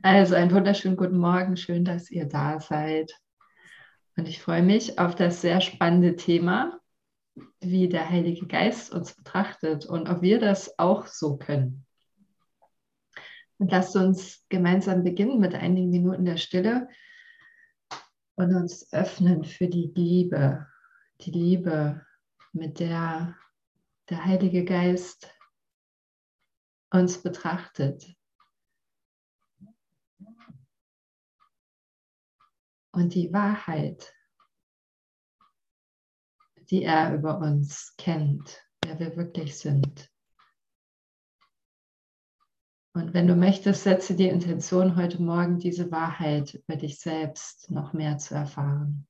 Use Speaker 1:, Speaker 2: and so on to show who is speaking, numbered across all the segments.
Speaker 1: Also einen wunderschönen guten Morgen, schön, dass ihr da seid. Und ich freue mich auf das sehr spannende Thema, wie der Heilige Geist uns betrachtet und ob wir das auch so können. Und lasst uns gemeinsam beginnen mit einigen Minuten der Stille und uns öffnen für die Liebe, die Liebe, mit der der Heilige Geist uns betrachtet. Und die Wahrheit, die er über uns kennt, wer wir wirklich sind. Und wenn du möchtest, setze die Intention, heute Morgen diese Wahrheit über dich selbst noch mehr zu erfahren.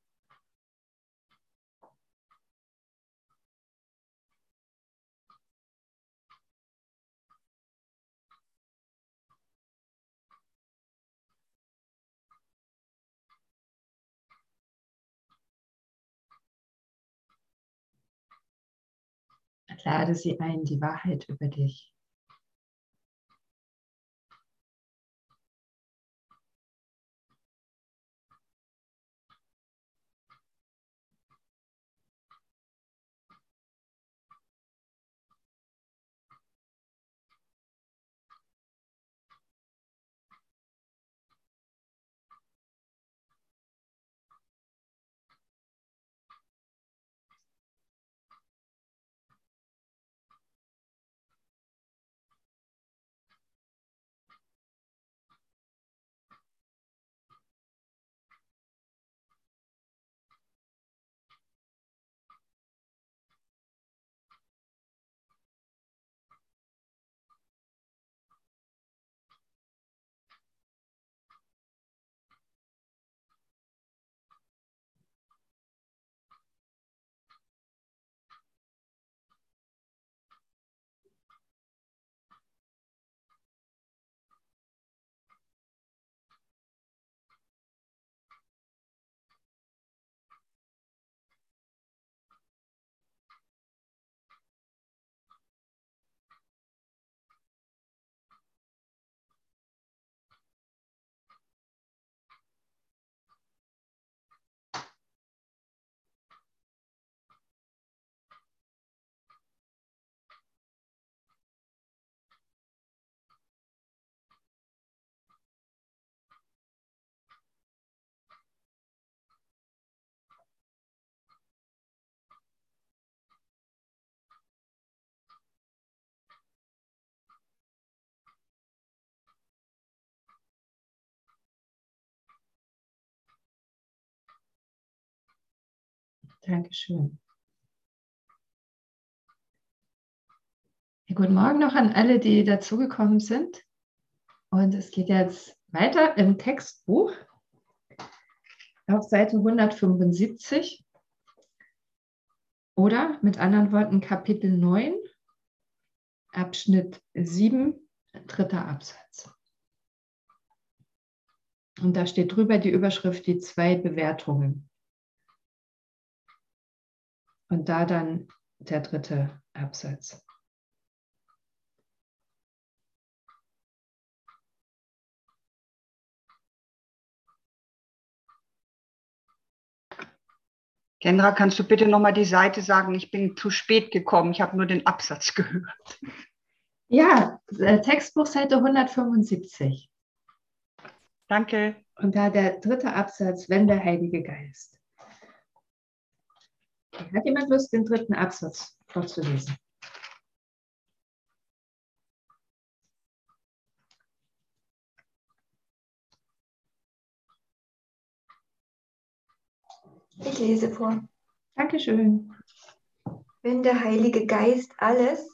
Speaker 1: Lade sie ein, die Wahrheit über dich. Dankeschön. Ja, guten Morgen noch an alle, die dazugekommen sind. Und es geht jetzt weiter im Textbuch auf Seite 175 oder mit anderen Worten Kapitel 9, Abschnitt 7, dritter Absatz. Und da steht drüber die Überschrift die zwei Bewertungen. Und da dann der dritte Absatz.
Speaker 2: Kendra, kannst du bitte nochmal die Seite sagen? Ich bin zu spät gekommen. Ich habe nur den Absatz gehört.
Speaker 1: Ja, äh, Textbuchseite 175.
Speaker 2: Danke.
Speaker 1: Und da der dritte Absatz, wenn der Heilige Geist. Hat jemand Lust, den dritten Absatz vorzulesen?
Speaker 3: Ich lese vor.
Speaker 1: Dankeschön.
Speaker 3: Wenn der Heilige Geist alles,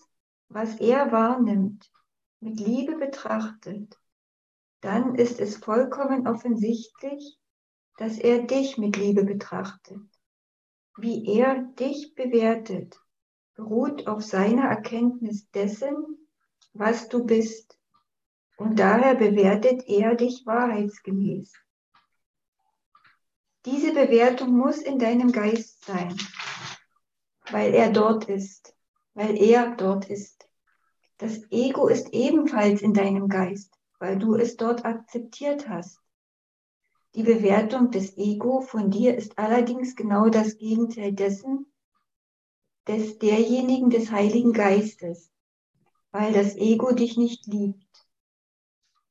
Speaker 3: was er wahrnimmt, mit Liebe betrachtet, dann ist es vollkommen offensichtlich, dass er dich mit Liebe betrachtet wie er dich bewertet, beruht auf seiner Erkenntnis dessen, was du bist. Und daher bewertet er dich wahrheitsgemäß. Diese Bewertung muss in deinem Geist sein, weil er dort ist, weil er dort ist. Das Ego ist ebenfalls in deinem Geist, weil du es dort akzeptiert hast. Die Bewertung des Ego von dir ist allerdings genau das Gegenteil dessen, des derjenigen des Heiligen Geistes, weil das Ego dich nicht liebt.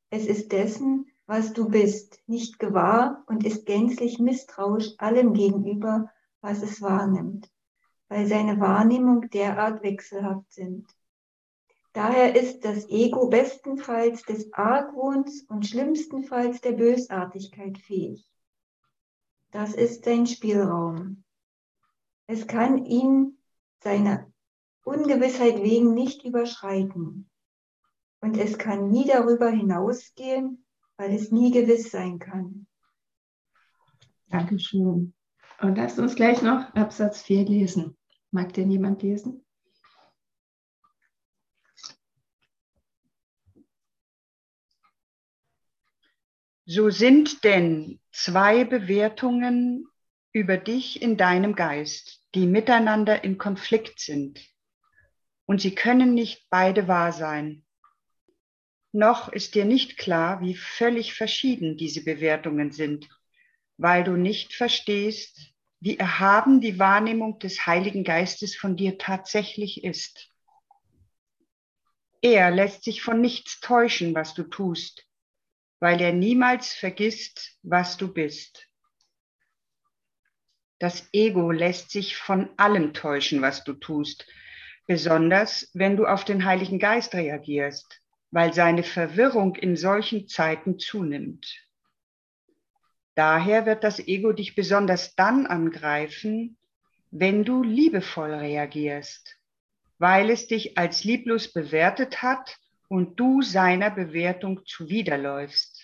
Speaker 3: Es ist dessen, was du bist, nicht gewahr und ist gänzlich misstrauisch allem gegenüber, was es wahrnimmt, weil seine Wahrnehmung derart wechselhaft sind. Daher ist das Ego bestenfalls des Argwohns und schlimmstenfalls der Bösartigkeit fähig. Das ist sein Spielraum. Es kann ihn seiner Ungewissheit wegen nicht überschreiten. Und es kann nie darüber hinausgehen, weil es nie gewiss sein kann.
Speaker 1: Dankeschön. Und lasst uns gleich noch Absatz 4 lesen. Mag denn jemand lesen?
Speaker 2: So sind denn zwei Bewertungen über dich in deinem Geist, die miteinander in Konflikt sind. Und sie können nicht beide wahr sein. Noch ist dir nicht klar, wie völlig verschieden diese Bewertungen sind, weil du nicht verstehst, wie erhaben die Wahrnehmung des Heiligen Geistes von dir tatsächlich ist. Er lässt sich von nichts täuschen, was du tust, weil er niemals vergisst, was du bist. Das Ego lässt sich von allem täuschen, was du tust, besonders wenn du auf den Heiligen Geist reagierst, weil seine Verwirrung in solchen Zeiten zunimmt. Daher wird das Ego dich besonders dann angreifen, wenn du liebevoll reagierst, weil es dich als lieblos bewertet hat und du seiner Bewertung zuwiderläufst.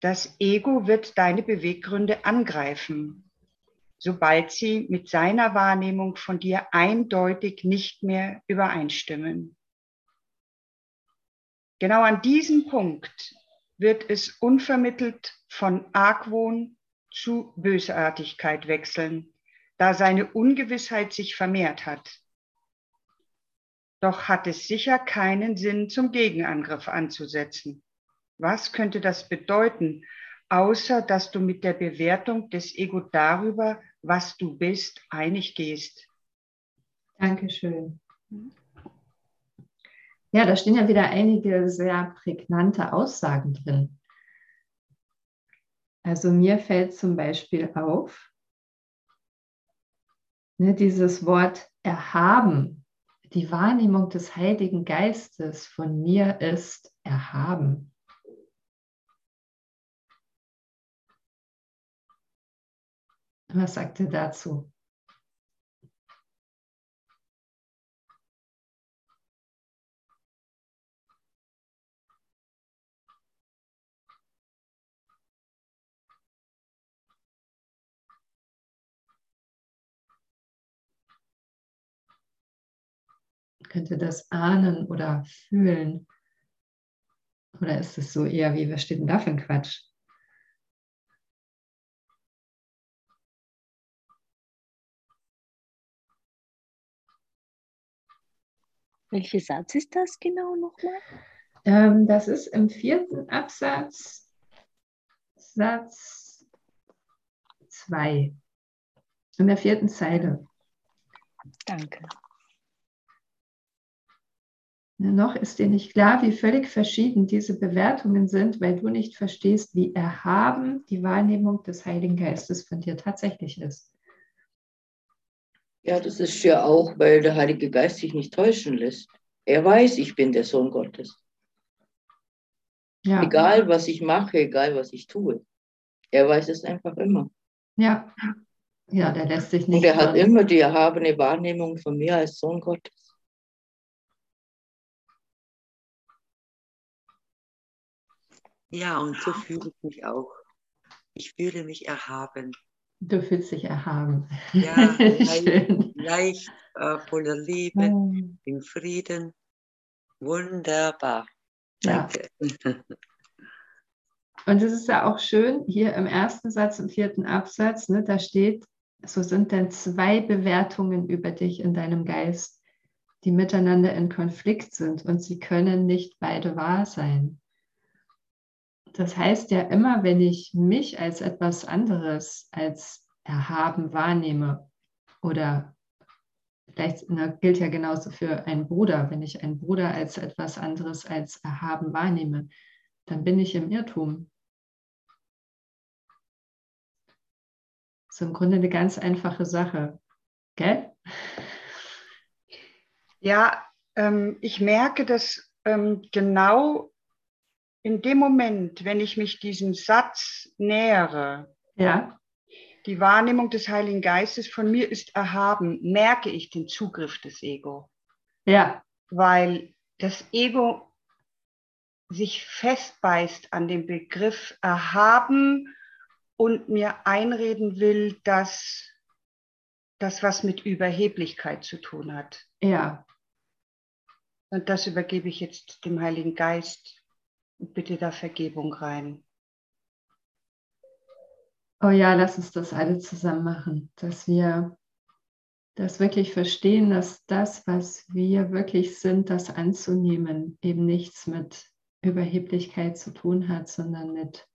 Speaker 2: Das Ego wird deine Beweggründe angreifen, sobald sie mit seiner Wahrnehmung von dir eindeutig nicht mehr übereinstimmen. Genau an diesem Punkt wird es unvermittelt von Argwohn zu Bösartigkeit wechseln, da seine Ungewissheit sich vermehrt hat. Doch hat es sicher keinen Sinn, zum Gegenangriff anzusetzen. Was könnte das bedeuten, außer dass du mit der Bewertung des Ego darüber, was du bist, einig gehst?
Speaker 1: Dankeschön. Ja, da stehen ja wieder einige sehr prägnante Aussagen drin. Also mir fällt zum Beispiel auf, ne, dieses Wort erhaben, die Wahrnehmung des Heiligen Geistes von mir ist erhaben. Was sagt ihr dazu? Könnte das ahnen oder fühlen? Oder ist es so eher wie, was steht denn da für ein Quatsch?
Speaker 4: Welcher Satz ist das genau nochmal?
Speaker 1: Ähm, das ist im vierten Absatz, Satz 2, in der vierten Zeile.
Speaker 4: Danke.
Speaker 1: Noch ist dir nicht klar, wie völlig verschieden diese Bewertungen sind, weil du nicht verstehst, wie erhaben die Wahrnehmung des Heiligen Geistes von dir tatsächlich ist.
Speaker 5: Ja, das ist ja auch, weil der Heilige Geist sich nicht täuschen lässt. Er weiß, ich bin der Sohn Gottes. Ja. Egal, was ich mache, egal, was ich tue. Er weiß es einfach immer.
Speaker 1: Ja, ja, der lässt sich nicht.
Speaker 5: Und er hat immer die erhabene Wahrnehmung von mir als Sohn Gottes.
Speaker 6: Ja, und so fühle ich mich auch. Ich fühle mich erhaben.
Speaker 1: Du fühlst dich erhaben.
Speaker 6: Ja, leicht, leicht äh, voller Liebe, oh. im Frieden. Wunderbar. Danke. Ja.
Speaker 1: Und es ist ja auch schön, hier im ersten Satz, im vierten Absatz, ne, da steht, so sind dann zwei Bewertungen über dich in deinem Geist, die miteinander in Konflikt sind und sie können nicht beide wahr sein. Das heißt ja immer, wenn ich mich als etwas anderes als erhaben wahrnehme oder vielleicht na, gilt ja genauso für einen Bruder, wenn ich einen Bruder als etwas anderes als erhaben wahrnehme, dann bin ich im Irrtum. Ist im Grunde eine ganz einfache Sache. Gell?
Speaker 2: Ja, ähm, ich merke, dass ähm, genau in dem Moment, wenn ich mich diesem Satz nähere,
Speaker 1: Ja,
Speaker 2: die Wahrnehmung des Heiligen Geistes von mir ist erhaben, merke ich den Zugriff des Ego,
Speaker 1: ja,
Speaker 2: weil das Ego sich festbeißt an dem Begriff erhaben und mir einreden will, dass das was mit Überheblichkeit zu tun hat.
Speaker 1: ja.
Speaker 2: Und das übergebe ich jetzt dem Heiligen Geist und bitte da Vergebung rein.
Speaker 1: Oh ja, lass uns das alle zusammen machen, dass wir das wirklich verstehen, dass das, was wir wirklich sind, das anzunehmen, eben nichts mit Überheblichkeit zu tun hat, sondern mit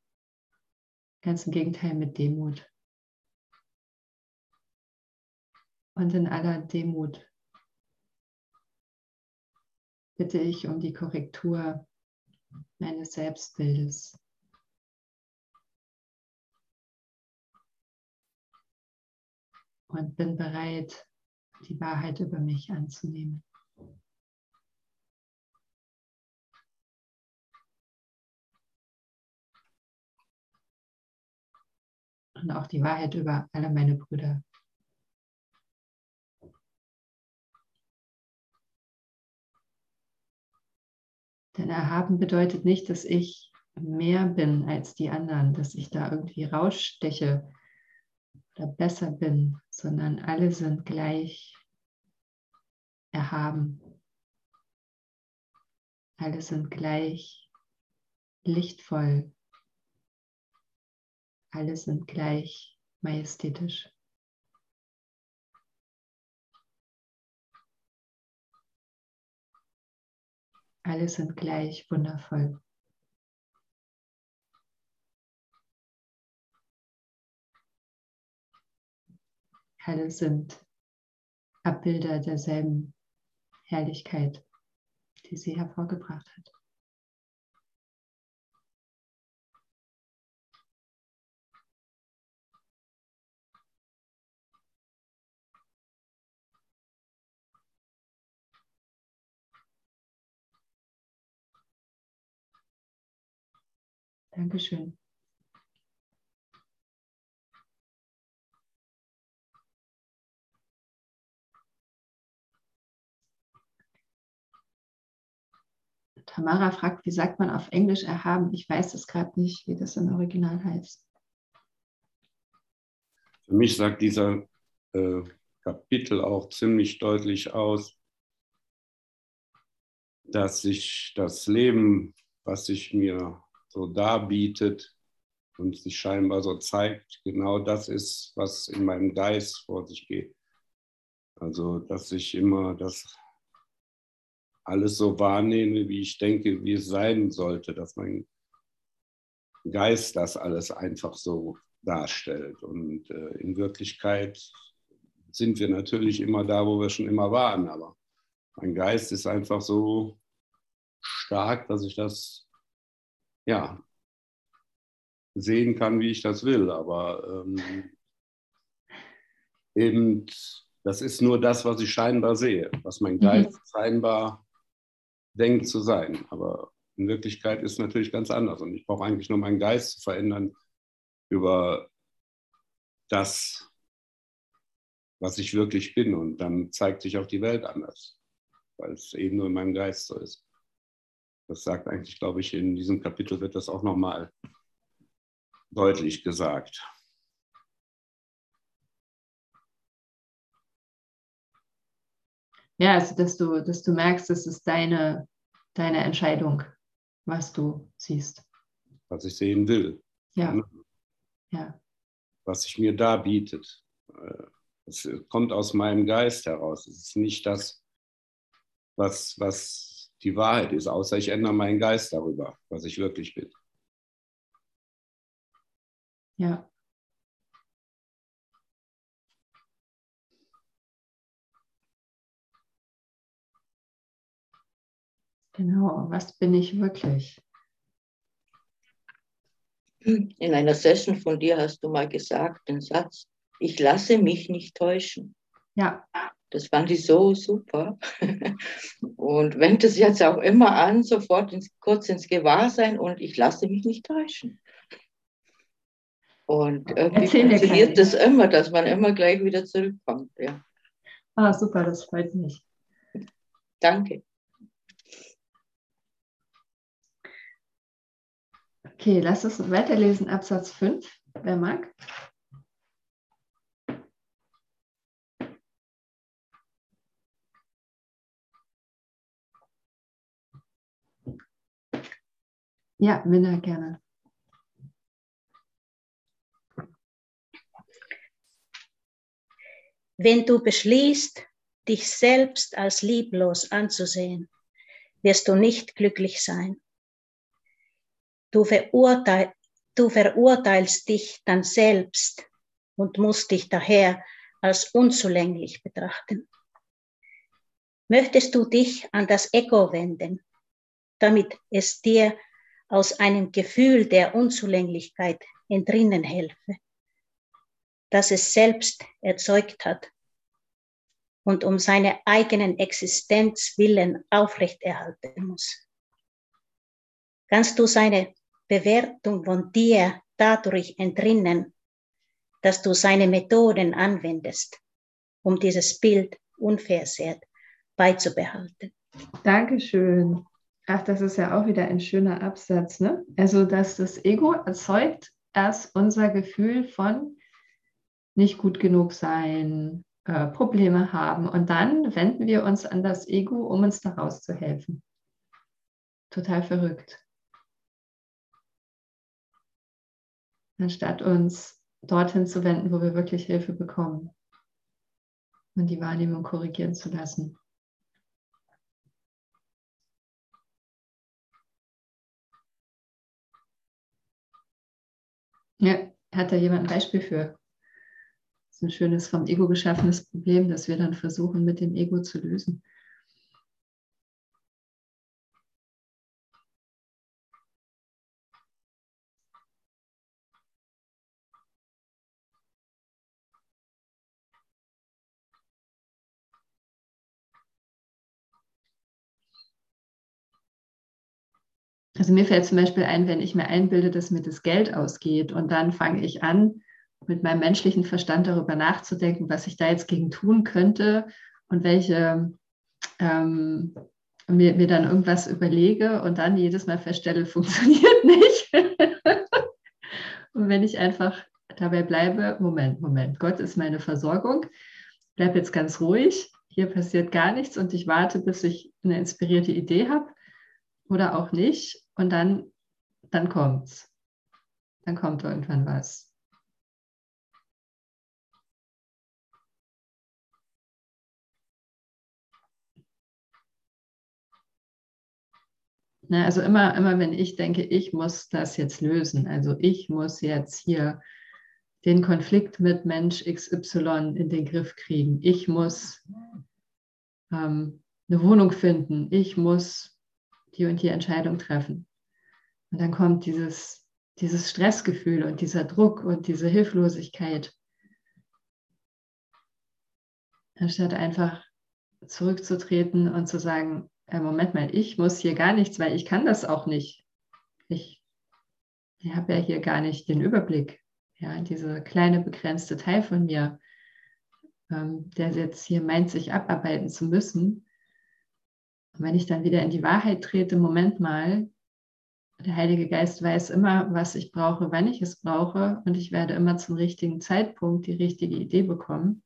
Speaker 1: ganz im Gegenteil mit Demut. Und in aller Demut bitte ich um die Korrektur meines Selbstbildes. Und bin bereit, die Wahrheit über mich anzunehmen. Und auch die Wahrheit über alle meine Brüder. Denn erhaben bedeutet nicht, dass ich mehr bin als die anderen, dass ich da irgendwie raussteche oder besser bin, sondern alle sind gleich erhaben. Alle sind gleich lichtvoll. Alle sind gleich majestätisch. Alle sind gleich wundervoll. Alle sind Abbilder derselben Herrlichkeit, die sie hervorgebracht hat. Dankeschön. Tamara fragt, wie sagt man auf Englisch erhaben? Ich weiß es gerade nicht, wie das im Original heißt.
Speaker 7: Für mich sagt dieser äh, Kapitel auch ziemlich deutlich aus, dass sich das Leben, was sich mir so darbietet und sich scheinbar so zeigt, genau das ist, was in meinem Geist vor sich geht. Also, dass ich immer das alles so wahrnehme, wie ich denke, wie es sein sollte, dass mein Geist das alles einfach so darstellt. Und äh, in Wirklichkeit sind wir natürlich immer da, wo wir schon immer waren, aber mein Geist ist einfach so stark, dass ich das ja sehen kann, wie ich das will. Aber ähm, eben, das ist nur das, was ich scheinbar sehe, was mein Geist mhm. scheinbar denkt zu sein. Aber in Wirklichkeit ist es natürlich ganz anders. Und ich brauche eigentlich nur meinen Geist zu verändern über das, was ich wirklich bin. Und dann zeigt sich auch die Welt anders, weil es eben nur in meinem Geist so ist. Das sagt eigentlich, glaube ich, in diesem Kapitel wird das auch nochmal deutlich gesagt.
Speaker 1: Ja, also dass du, dass du merkst, es ist deine, deine Entscheidung, was du siehst.
Speaker 7: Was ich sehen will.
Speaker 1: Ja. ja.
Speaker 7: Was sich mir da bietet. Es kommt aus meinem Geist heraus. Es ist nicht das, was, was die Wahrheit ist, außer ich ändere meinen Geist darüber, was ich wirklich bin.
Speaker 1: Ja. Genau, was bin ich wirklich?
Speaker 5: In einer Session von dir hast du mal gesagt, den Satz, ich lasse mich nicht täuschen.
Speaker 1: Ja.
Speaker 5: Das fand ich so super. Und wende es jetzt auch immer an, sofort ins, kurz ins Gewahrsein und ich lasse mich nicht täuschen. Und irgendwie funktioniert das immer, dass man immer gleich wieder zurückkommt. Ja.
Speaker 1: Ah, super, das freut mich.
Speaker 5: Danke.
Speaker 1: Okay, lass uns weiterlesen, Absatz 5, wer mag. Ja, Minna, gerne.
Speaker 8: Wenn du beschließt, dich selbst als lieblos anzusehen, wirst du nicht glücklich sein. Du, verurteil, du verurteilst dich dann selbst und musst dich daher als unzulänglich betrachten. Möchtest du dich an das Ego wenden, damit es dir aus einem Gefühl der Unzulänglichkeit entrinnen helfe, das es selbst erzeugt hat und um seine eigenen Existenz willen aufrechterhalten muss. Kannst du seine Bewertung von dir dadurch entrinnen, dass du seine Methoden anwendest, um dieses Bild unversehrt beizubehalten.
Speaker 1: Dankeschön. Ach, das ist ja auch wieder ein schöner Absatz, ne? Also, dass das Ego erzeugt erst unser Gefühl von nicht gut genug sein, äh, Probleme haben und dann wenden wir uns an das Ego, um uns daraus zu helfen. Total verrückt. Anstatt uns dorthin zu wenden, wo wir wirklich Hilfe bekommen und die Wahrnehmung korrigieren zu lassen. Ja, hat da jemand ein Beispiel für? Das ist ein schönes vom Ego geschaffenes Problem, das wir dann versuchen mit dem Ego zu lösen. Also mir fällt zum Beispiel ein, wenn ich mir einbilde, dass mir das Geld ausgeht und dann fange ich an, mit meinem menschlichen Verstand darüber nachzudenken, was ich da jetzt gegen tun könnte und welche ähm, mir, mir dann irgendwas überlege und dann jedes Mal feststelle, funktioniert nicht. und wenn ich einfach dabei bleibe, Moment, Moment, Gott ist meine Versorgung, bleib jetzt ganz ruhig, hier passiert gar nichts und ich warte, bis ich eine inspirierte Idee habe oder auch nicht und dann, dann kommt's. Dann kommt irgendwann was. Ne, also immer, immer, wenn ich denke, ich muss das jetzt lösen, also ich muss jetzt hier den Konflikt mit Mensch XY in den Griff kriegen, ich muss ähm, eine Wohnung finden, ich muss die und die Entscheidung treffen. Und dann kommt dieses, dieses Stressgefühl und dieser Druck und diese Hilflosigkeit. Anstatt einfach zurückzutreten und zu sagen, äh, Moment mal, ich muss hier gar nichts, weil ich kann das auch nicht. Ich, ich habe ja hier gar nicht den Überblick. Ja, dieser kleine begrenzte Teil von mir, ähm, der jetzt hier meint, sich abarbeiten zu müssen. Und wenn ich dann wieder in die Wahrheit trete, Moment mal, der Heilige Geist weiß immer, was ich brauche, wann ich es brauche und ich werde immer zum richtigen Zeitpunkt die richtige Idee bekommen.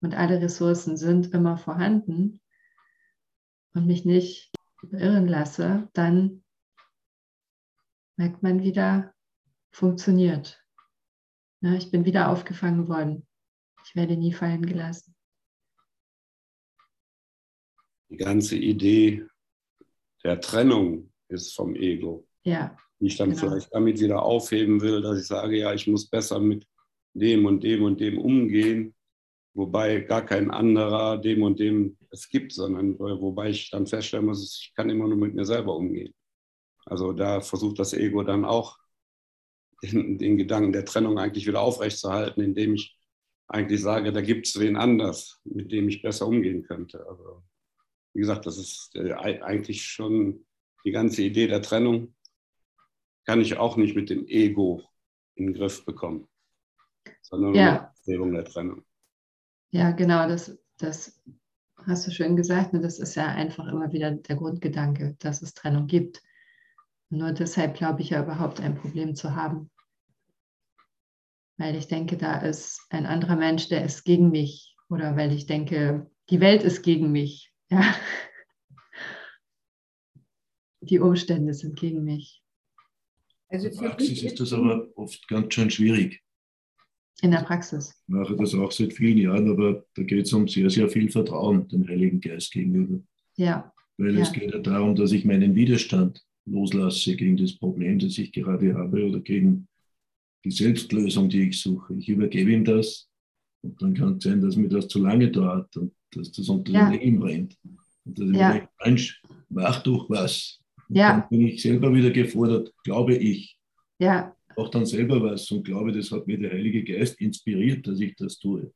Speaker 1: Und alle Ressourcen sind immer vorhanden und mich nicht beirren lasse, dann merkt man wieder, funktioniert. Ja, ich bin wieder aufgefangen worden. Ich werde nie fallen gelassen.
Speaker 7: die ganze Idee der Trennung ist vom Ego.
Speaker 1: Ja.
Speaker 7: Die ich dann
Speaker 1: Genau.
Speaker 7: vielleicht damit wieder aufheben will, dass ich sage, ja, ich muss besser mit dem und dem und dem umgehen, wobei gar kein anderer dem und dem es gibt, sondern wobei ich dann feststellen muss, ich kann immer nur mit mir selber umgehen. Also da versucht das Ego dann auch den, den Gedanken der Trennung eigentlich wieder aufrechtzuerhalten, indem ich eigentlich sage, da gibt es wen anders, mit dem ich besser umgehen könnte. Also, wie gesagt, das ist äh, ei- eigentlich schon die ganze Idee der Trennung, kann ich auch nicht mit dem Ego in den Griff bekommen, sondern
Speaker 1: Ja.
Speaker 7: mit der Bestrebung der Trennung.
Speaker 1: Ja, genau, das, das hast du schön gesagt. Und das ist ja einfach immer wieder der Grundgedanke, dass es Trennung gibt. Nur deshalb glaube ich ja überhaupt ein Problem zu haben. Weil ich denke, da ist ein anderer Mensch, der ist gegen mich. Oder weil ich denke, die Welt ist gegen mich. Ja. Die Umstände sind gegen mich.
Speaker 3: Also
Speaker 9: In der Praxis ist das aber oft ganz schön schwierig.
Speaker 1: In der Praxis.
Speaker 9: Ich mache das auch seit vielen Jahren, aber da geht es um sehr, sehr viel Vertrauen dem Heiligen Geist gegenüber.
Speaker 1: Ja,
Speaker 9: Weil
Speaker 1: Ja.
Speaker 9: es geht ja darum, dass ich meinen Widerstand loslasse gegen das Problem, das ich gerade habe oder gegen die Selbstlösung, die ich suche. Ich übergebe ihm das und dann kann es sein, dass mir das zu lange dauert und dass das unter
Speaker 1: Ja.
Speaker 9: brennt. Und dass ich
Speaker 1: Ja.
Speaker 9: mir denke, Mensch, mach doch was. Und
Speaker 1: Ja.
Speaker 9: Dann bin ich selber wieder gefordert, glaube ich.
Speaker 1: ja,
Speaker 9: auch dann selber was und glaube, das hat mir der Heilige Geist inspiriert, dass ich das tue.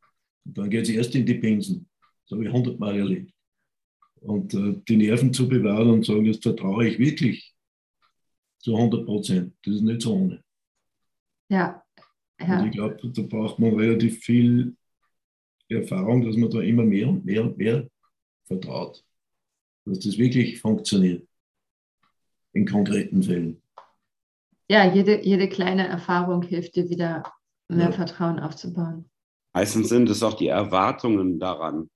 Speaker 9: Und dann geht es erst in die Binsen. Das habe ich hundertmal erlebt. Und äh, die Nerven zu bewahren und sagen, jetzt vertraue ich wirklich zu 100 Prozent. Das ist nicht so ohne.
Speaker 1: ja,
Speaker 9: Und
Speaker 1: ja,
Speaker 9: ich glaube, da braucht man relativ viel Erfahrung, dass man da immer mehr und mehr und mehr vertraut. Dass das wirklich funktioniert. In konkreten Fällen.
Speaker 1: ja jede, jede kleine Erfahrung hilft dir wieder mehr
Speaker 9: Ja.
Speaker 1: Vertrauen aufzubauen.
Speaker 7: Meistens sind es auch die Erwartungen daran,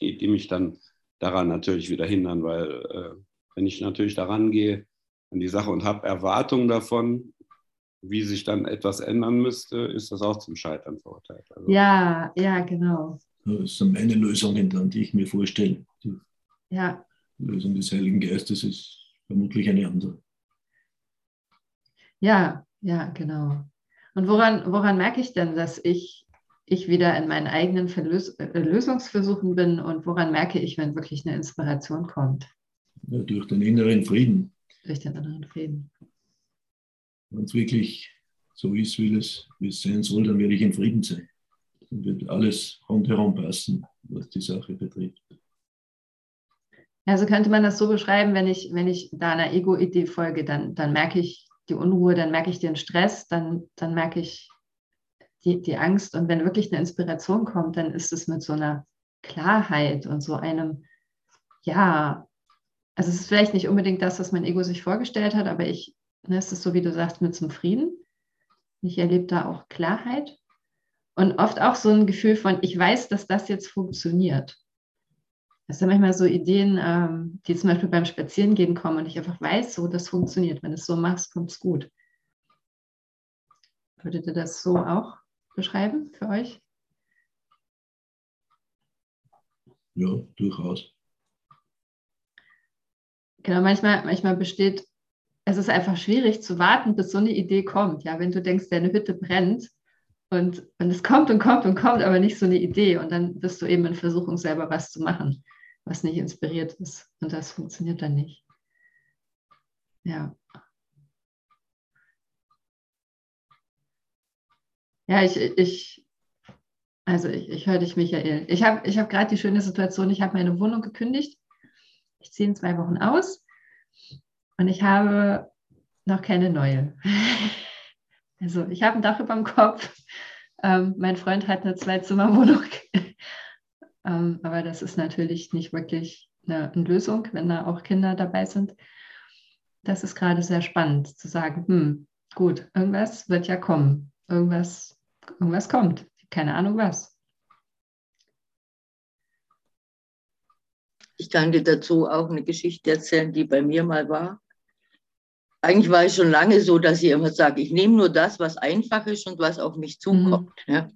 Speaker 7: die, die mich dann daran natürlich wieder hindern, weil äh, wenn ich natürlich daran gehe an die Sache und habe Erwartungen davon, wie sich dann etwas ändern müsste, ist das auch zum Scheitern verurteilt. Also,
Speaker 1: Ja, ja, genau.
Speaker 9: Das sind meine Lösungen dann, die ich mir vorstelle. Die
Speaker 1: Ja,
Speaker 9: Lösung des Heiligen Geistes ist vermutlich eine andere.
Speaker 1: ja, ja, genau. Und woran, woran merke ich denn, dass ich, ich wieder in meinen eigenen Verlös äh, Lösungsversuchen bin und woran merke ich, wenn wirklich eine Inspiration kommt
Speaker 9: Ja, durch den inneren Frieden.
Speaker 1: durch den inneren Frieden?
Speaker 9: Wenn es wirklich so ist, wie es, wie es sein soll, dann werde ich in Frieden sein. Dann wird alles rundherum passen, was die Sache betrifft.
Speaker 1: Also könnte man das so beschreiben, wenn ich, wenn ich da einer Ego-Idee folge, dann, dann merke ich die Unruhe, dann merke ich den Stress, dann, dann merke ich die, die Angst. Und wenn wirklich eine Inspiration kommt, dann ist es mit so einer Klarheit und so einem, ja, also es ist vielleicht nicht unbedingt das, was mein Ego sich vorgestellt hat, aber ich, ne, es ist so, wie du sagst, mit zum Frieden. Ich erlebe da auch Klarheit und oft auch so ein Gefühl von, ich weiß, dass das jetzt funktioniert. Das sind manchmal so Ideen, ähm, die zum Beispiel beim Spazierengehen kommen und ich einfach weiß, so das funktioniert. Wenn du es so machst, kommt es gut. Würdet ihr das so auch beschreiben für euch?
Speaker 9: Ja, durchaus.
Speaker 1: Genau, manchmal, manchmal besteht, es ist einfach schwierig zu warten, bis so eine Idee kommt. Ja, wenn du denkst, deine Hütte brennt und, und es kommt und kommt und kommt, aber nicht so eine Idee und dann bist du eben in Versuchung, selber was zu machen, was nicht inspiriert ist und das funktioniert dann nicht. Ja. Ja, ich, ich, also ich, ich höre dich, Michael. Ich habe ich hab gerade die schöne Situation, ich habe meine Wohnung gekündigt. Ich ziehe in zwei Wochen aus und ich habe noch keine neue. Also ich habe ein Dach über dem Kopf. Ähm, mein Freund hat eine Zwei-Zimmer-Wohnung. Ähm, aber das ist natürlich nicht wirklich eine, eine Lösung, wenn da auch Kinder dabei sind. Das ist gerade sehr spannend zu sagen, hm, gut, irgendwas wird ja kommen. Irgendwas, irgendwas kommt. Keine Ahnung was.
Speaker 5: Ich kann dir dazu auch eine Geschichte erzählen, die bei mir mal war. Eigentlich war es schon lange so, dass ich immer sage, ich nehme nur das, was einfach ist und was auf mich zukommt. Mhm. Ja.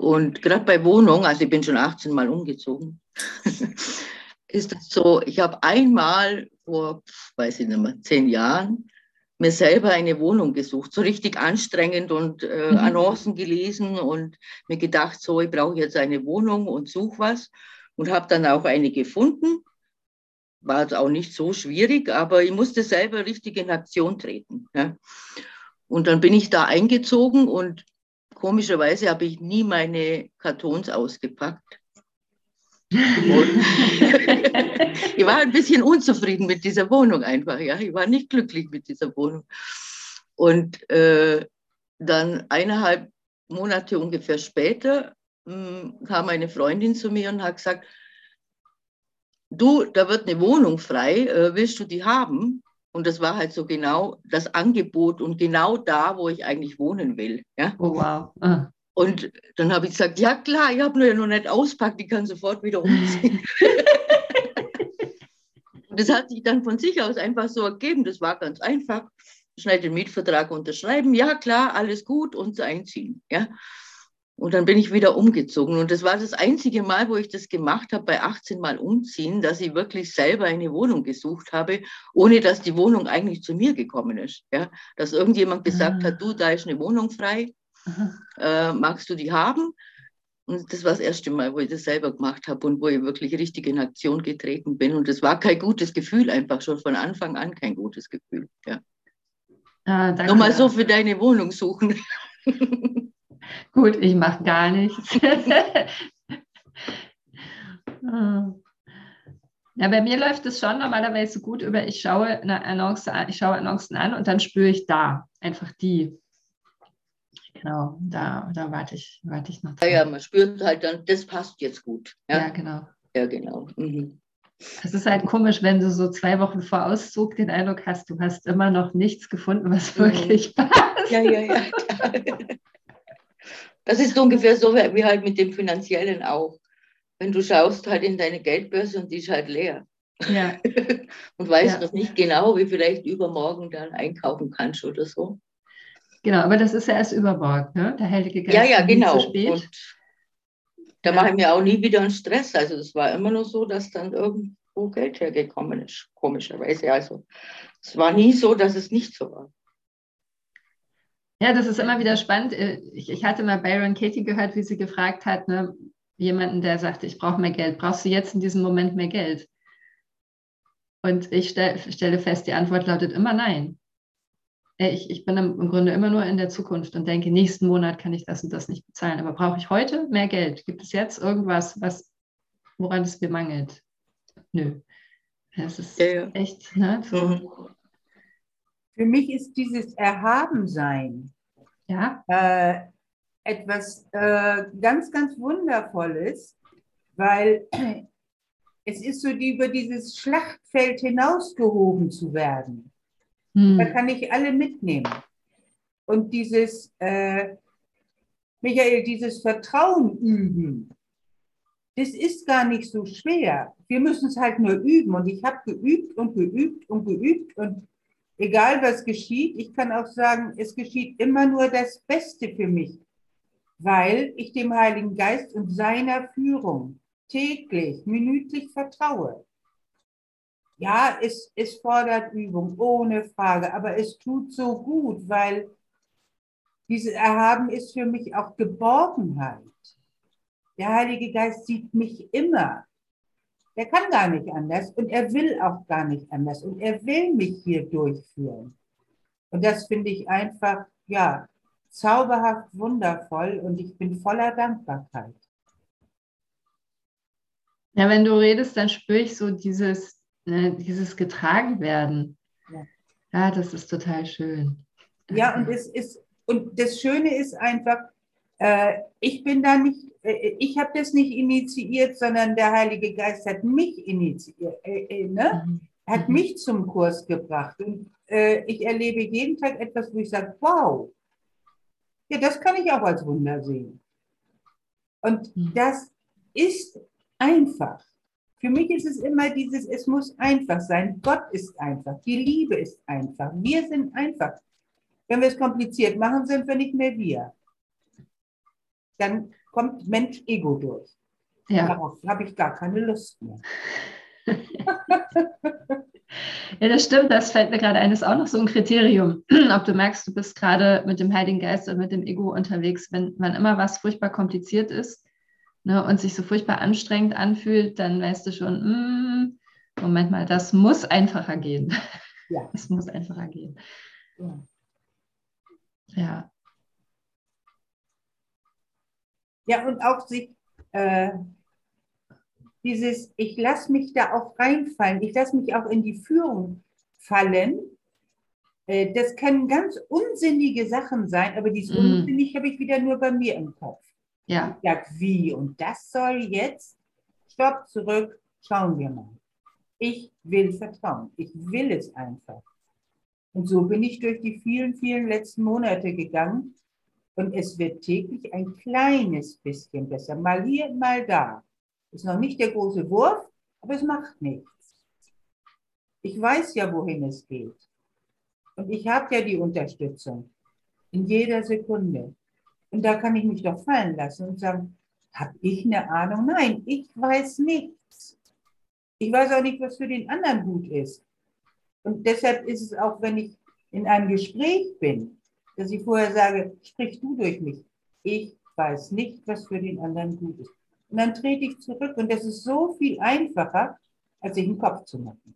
Speaker 5: Und gerade bei Wohnung, also ich bin schon 18 Mal umgezogen, ist es so, ich habe einmal vor, weiß ich nicht mehr, zehn Jahren mir selber eine Wohnung gesucht, so richtig anstrengend und äh,
Speaker 1: Mhm.
Speaker 5: Annoncen gelesen und mir gedacht, so, ich brauche jetzt eine Wohnung und suche was und habe dann auch eine gefunden. War jetzt auch nicht so schwierig, aber ich musste selber richtig in Aktion treten. Ja. Und dann bin ich da eingezogen und komischerweise habe ich nie meine Kartons ausgepackt. ich war ein bisschen unzufrieden mit dieser Wohnung einfach. Ja. Ich war nicht glücklich mit dieser Wohnung. Und äh, dann eineinhalb Monate ungefähr später mh, kam eine Freundin zu mir und hat gesagt, du, da wird eine Wohnung frei, äh, willst du die haben? Und das war halt so genau das Angebot und genau da, wo ich eigentlich wohnen will. Ja?
Speaker 1: Oh, wow. Ah.
Speaker 5: Und dann habe ich gesagt, ja klar, ich habe nur ja noch nicht auspackt, ich kann sofort wieder umziehen. Und das hat sich dann von sich aus einfach so ergeben. Das war ganz einfach. Schnell den Mietvertrag unterschreiben, ja klar, alles gut und einziehen. Ja? Und dann bin ich wieder umgezogen. Und das war das einzige Mal, wo ich das gemacht habe, bei 18 Mal umziehen, dass ich wirklich selber eine Wohnung gesucht habe, ohne dass die Wohnung eigentlich zu mir gekommen ist. Ja? Dass irgendjemand gesagt
Speaker 1: Ah.
Speaker 5: hat, du, da ist eine Wohnung frei, äh, magst du die haben? Und das war das erste Mal, wo ich das selber gemacht habe und wo ich wirklich richtig in Aktion getreten bin. Und das war kein gutes Gefühl, einfach schon von Anfang an kein gutes Gefühl. Ja.
Speaker 1: Ah.
Speaker 5: Nur mal so für deine Wohnung suchen.
Speaker 1: Gut, ich mache gar nichts. Ja, bei mir läuft es schon normalerweise gut über, ich schaue eine Annonce an, ich schaue Annoncen an und dann spüre ich da einfach die. Genau, da, da warte ich, warte ich noch.
Speaker 5: Ja,
Speaker 1: drauf.
Speaker 5: ja, man spürt halt dann, das passt jetzt gut.
Speaker 1: ja,
Speaker 5: Ja,
Speaker 1: genau.
Speaker 5: ja genau. Mhm.
Speaker 1: Es ist halt komisch, wenn du so zwei Wochen vor Auszug den Eindruck hast, du hast immer noch nichts gefunden, was
Speaker 5: Mhm.
Speaker 1: wirklich passt.
Speaker 5: Ja, ja, ja. Das ist ungefähr so wie halt mit dem Finanziellen auch. Wenn du schaust halt in deine Geldbörse und die ist halt leer.
Speaker 1: Ja,
Speaker 5: Und weißt
Speaker 1: Ja.
Speaker 5: noch nicht genau, wie vielleicht übermorgen dann einkaufen kannst oder so.
Speaker 1: genau, aber das ist ja erst übermorgen, ne? Der Heilige Geist
Speaker 5: Ja, ja, genau.
Speaker 1: zu spät.
Speaker 5: Und da
Speaker 1: Ja.
Speaker 5: mache ich mir auch nie wieder einen Stress. Also es war immer nur so, dass dann irgendwo Geld hergekommen ist, komischerweise. Also es war nie so, dass es nicht so war.
Speaker 1: Ja, das ist immer wieder spannend. Äh, Ich, ich hatte mal Byron Katie gehört, wie sie gefragt hat, ne, jemanden, der sagte, ich brauche mehr Geld. Brauchst du jetzt in diesem Moment mehr Geld? Und ich stell, stelle fest, die Antwort lautet immer nein. Äh, Ich, ich bin im, im Grunde immer nur in der Zukunft und denke, nächsten Monat kann ich das und das nicht bezahlen. Aber brauche ich heute mehr Geld? Gibt es jetzt irgendwas, was, woran es mir mangelt? Nö. Es ist
Speaker 5: Ja, ja.
Speaker 1: echt, ne? So,
Speaker 5: Mhm.
Speaker 10: Für mich ist dieses Erhabensein
Speaker 1: Ja,
Speaker 10: äh, etwas äh, ganz, ganz Wundervolles, weil es ist so, die, über dieses Schlachtfeld hinausgehoben zu werden.
Speaker 1: hm.
Speaker 10: Da kann ich alle mitnehmen. Und dieses, äh, Michael, dieses Vertrauen üben, das ist gar nicht so schwer. Wir müssen es halt nur üben. Und ich habe geübt und geübt und geübt. Und egal was geschieht, ich kann auch sagen, es geschieht immer nur das Beste für mich, weil ich dem Heiligen Geist und seiner Führung täglich, minütlich vertraue. Ja, es, es fordert Übung, ohne Frage, aber es tut so gut, weil dieses Erhaben ist für mich auch Geborgenheit. Der Heilige Geist sieht mich immer. Er kann gar nicht anders und er will auch gar nicht anders und er will mich hier durchführen. Und das finde ich einfach, ja, zauberhaft wundervoll und ich bin voller Dankbarkeit.
Speaker 1: Ja, wenn du redest, dann spüre ich so dieses, ne, dieses getragen werden.
Speaker 10: Ja.
Speaker 1: Ja, das ist total schön.
Speaker 10: Ja, und es ist, und das Schöne ist einfach, äh, ich bin da nicht, ich habe das nicht initiiert, sondern der Heilige Geist hat mich initiiert, äh, äh, ne?
Speaker 1: Mhm.
Speaker 10: hat
Speaker 1: Mhm.
Speaker 10: mich zum Kurs gebracht. Und äh, ich erlebe jeden Tag etwas, wo ich sage, wow, ja, das kann ich auch als Wunder sehen. Und
Speaker 1: Mhm.
Speaker 10: das ist einfach. Für mich ist es immer dieses, es muss einfach sein. Gott ist einfach. Die Liebe ist einfach. Wir sind einfach. Wenn wir es kompliziert machen, sind wir nicht mehr wir. Dann kommt Mensch Ego durch.
Speaker 1: Ja,
Speaker 10: Darauf habe ich gar keine Lust mehr.
Speaker 1: Ja, das stimmt. Das fällt mir gerade ein, ist auch noch so ein Kriterium. Ob du merkst, du bist gerade mit dem Heiligen Geist oder mit dem Ego unterwegs. Wenn wann immer was furchtbar kompliziert ist ne, und sich so furchtbar anstrengend anfühlt, dann weißt du schon, mm, Moment mal, das muss einfacher gehen.
Speaker 10: Ja.
Speaker 1: Es muss einfacher gehen.
Speaker 10: Ja.
Speaker 1: Ja.
Speaker 10: Ja, und auch sich äh, dieses, ich lasse mich da auch reinfallen, ich lasse mich auch in die Führung fallen. Äh, das können ganz unsinnige Sachen sein, aber dieses
Speaker 1: Mm.
Speaker 10: unsinnig habe ich wieder nur bei mir im Kopf.
Speaker 1: Ja.
Speaker 10: Ich sag, wie? Und das soll jetzt? Stopp, zurück, schauen wir mal. Ich will vertrauen. Ich will es einfach. Und so bin ich durch die vielen, vielen letzten Monate gegangen. Und es wird täglich ein kleines bisschen besser. Mal hier, mal da. Ist noch nicht der große Wurf, aber es macht nichts. Ich weiß ja, wohin es geht. Und ich habe ja die Unterstützung in jeder Sekunde. Und da kann ich mich doch fallen lassen und sagen, habe ich eine Ahnung? Nein, ich weiß nichts. Ich weiß auch nicht, was für den anderen gut ist. Und deshalb ist es auch, wenn ich in einem Gespräch bin, dass ich vorher sage, sprich du durch mich. Ich weiß nicht, was für den anderen gut ist. Und dann trete ich zurück und das ist so viel einfacher, als sich einen Kopf zu machen.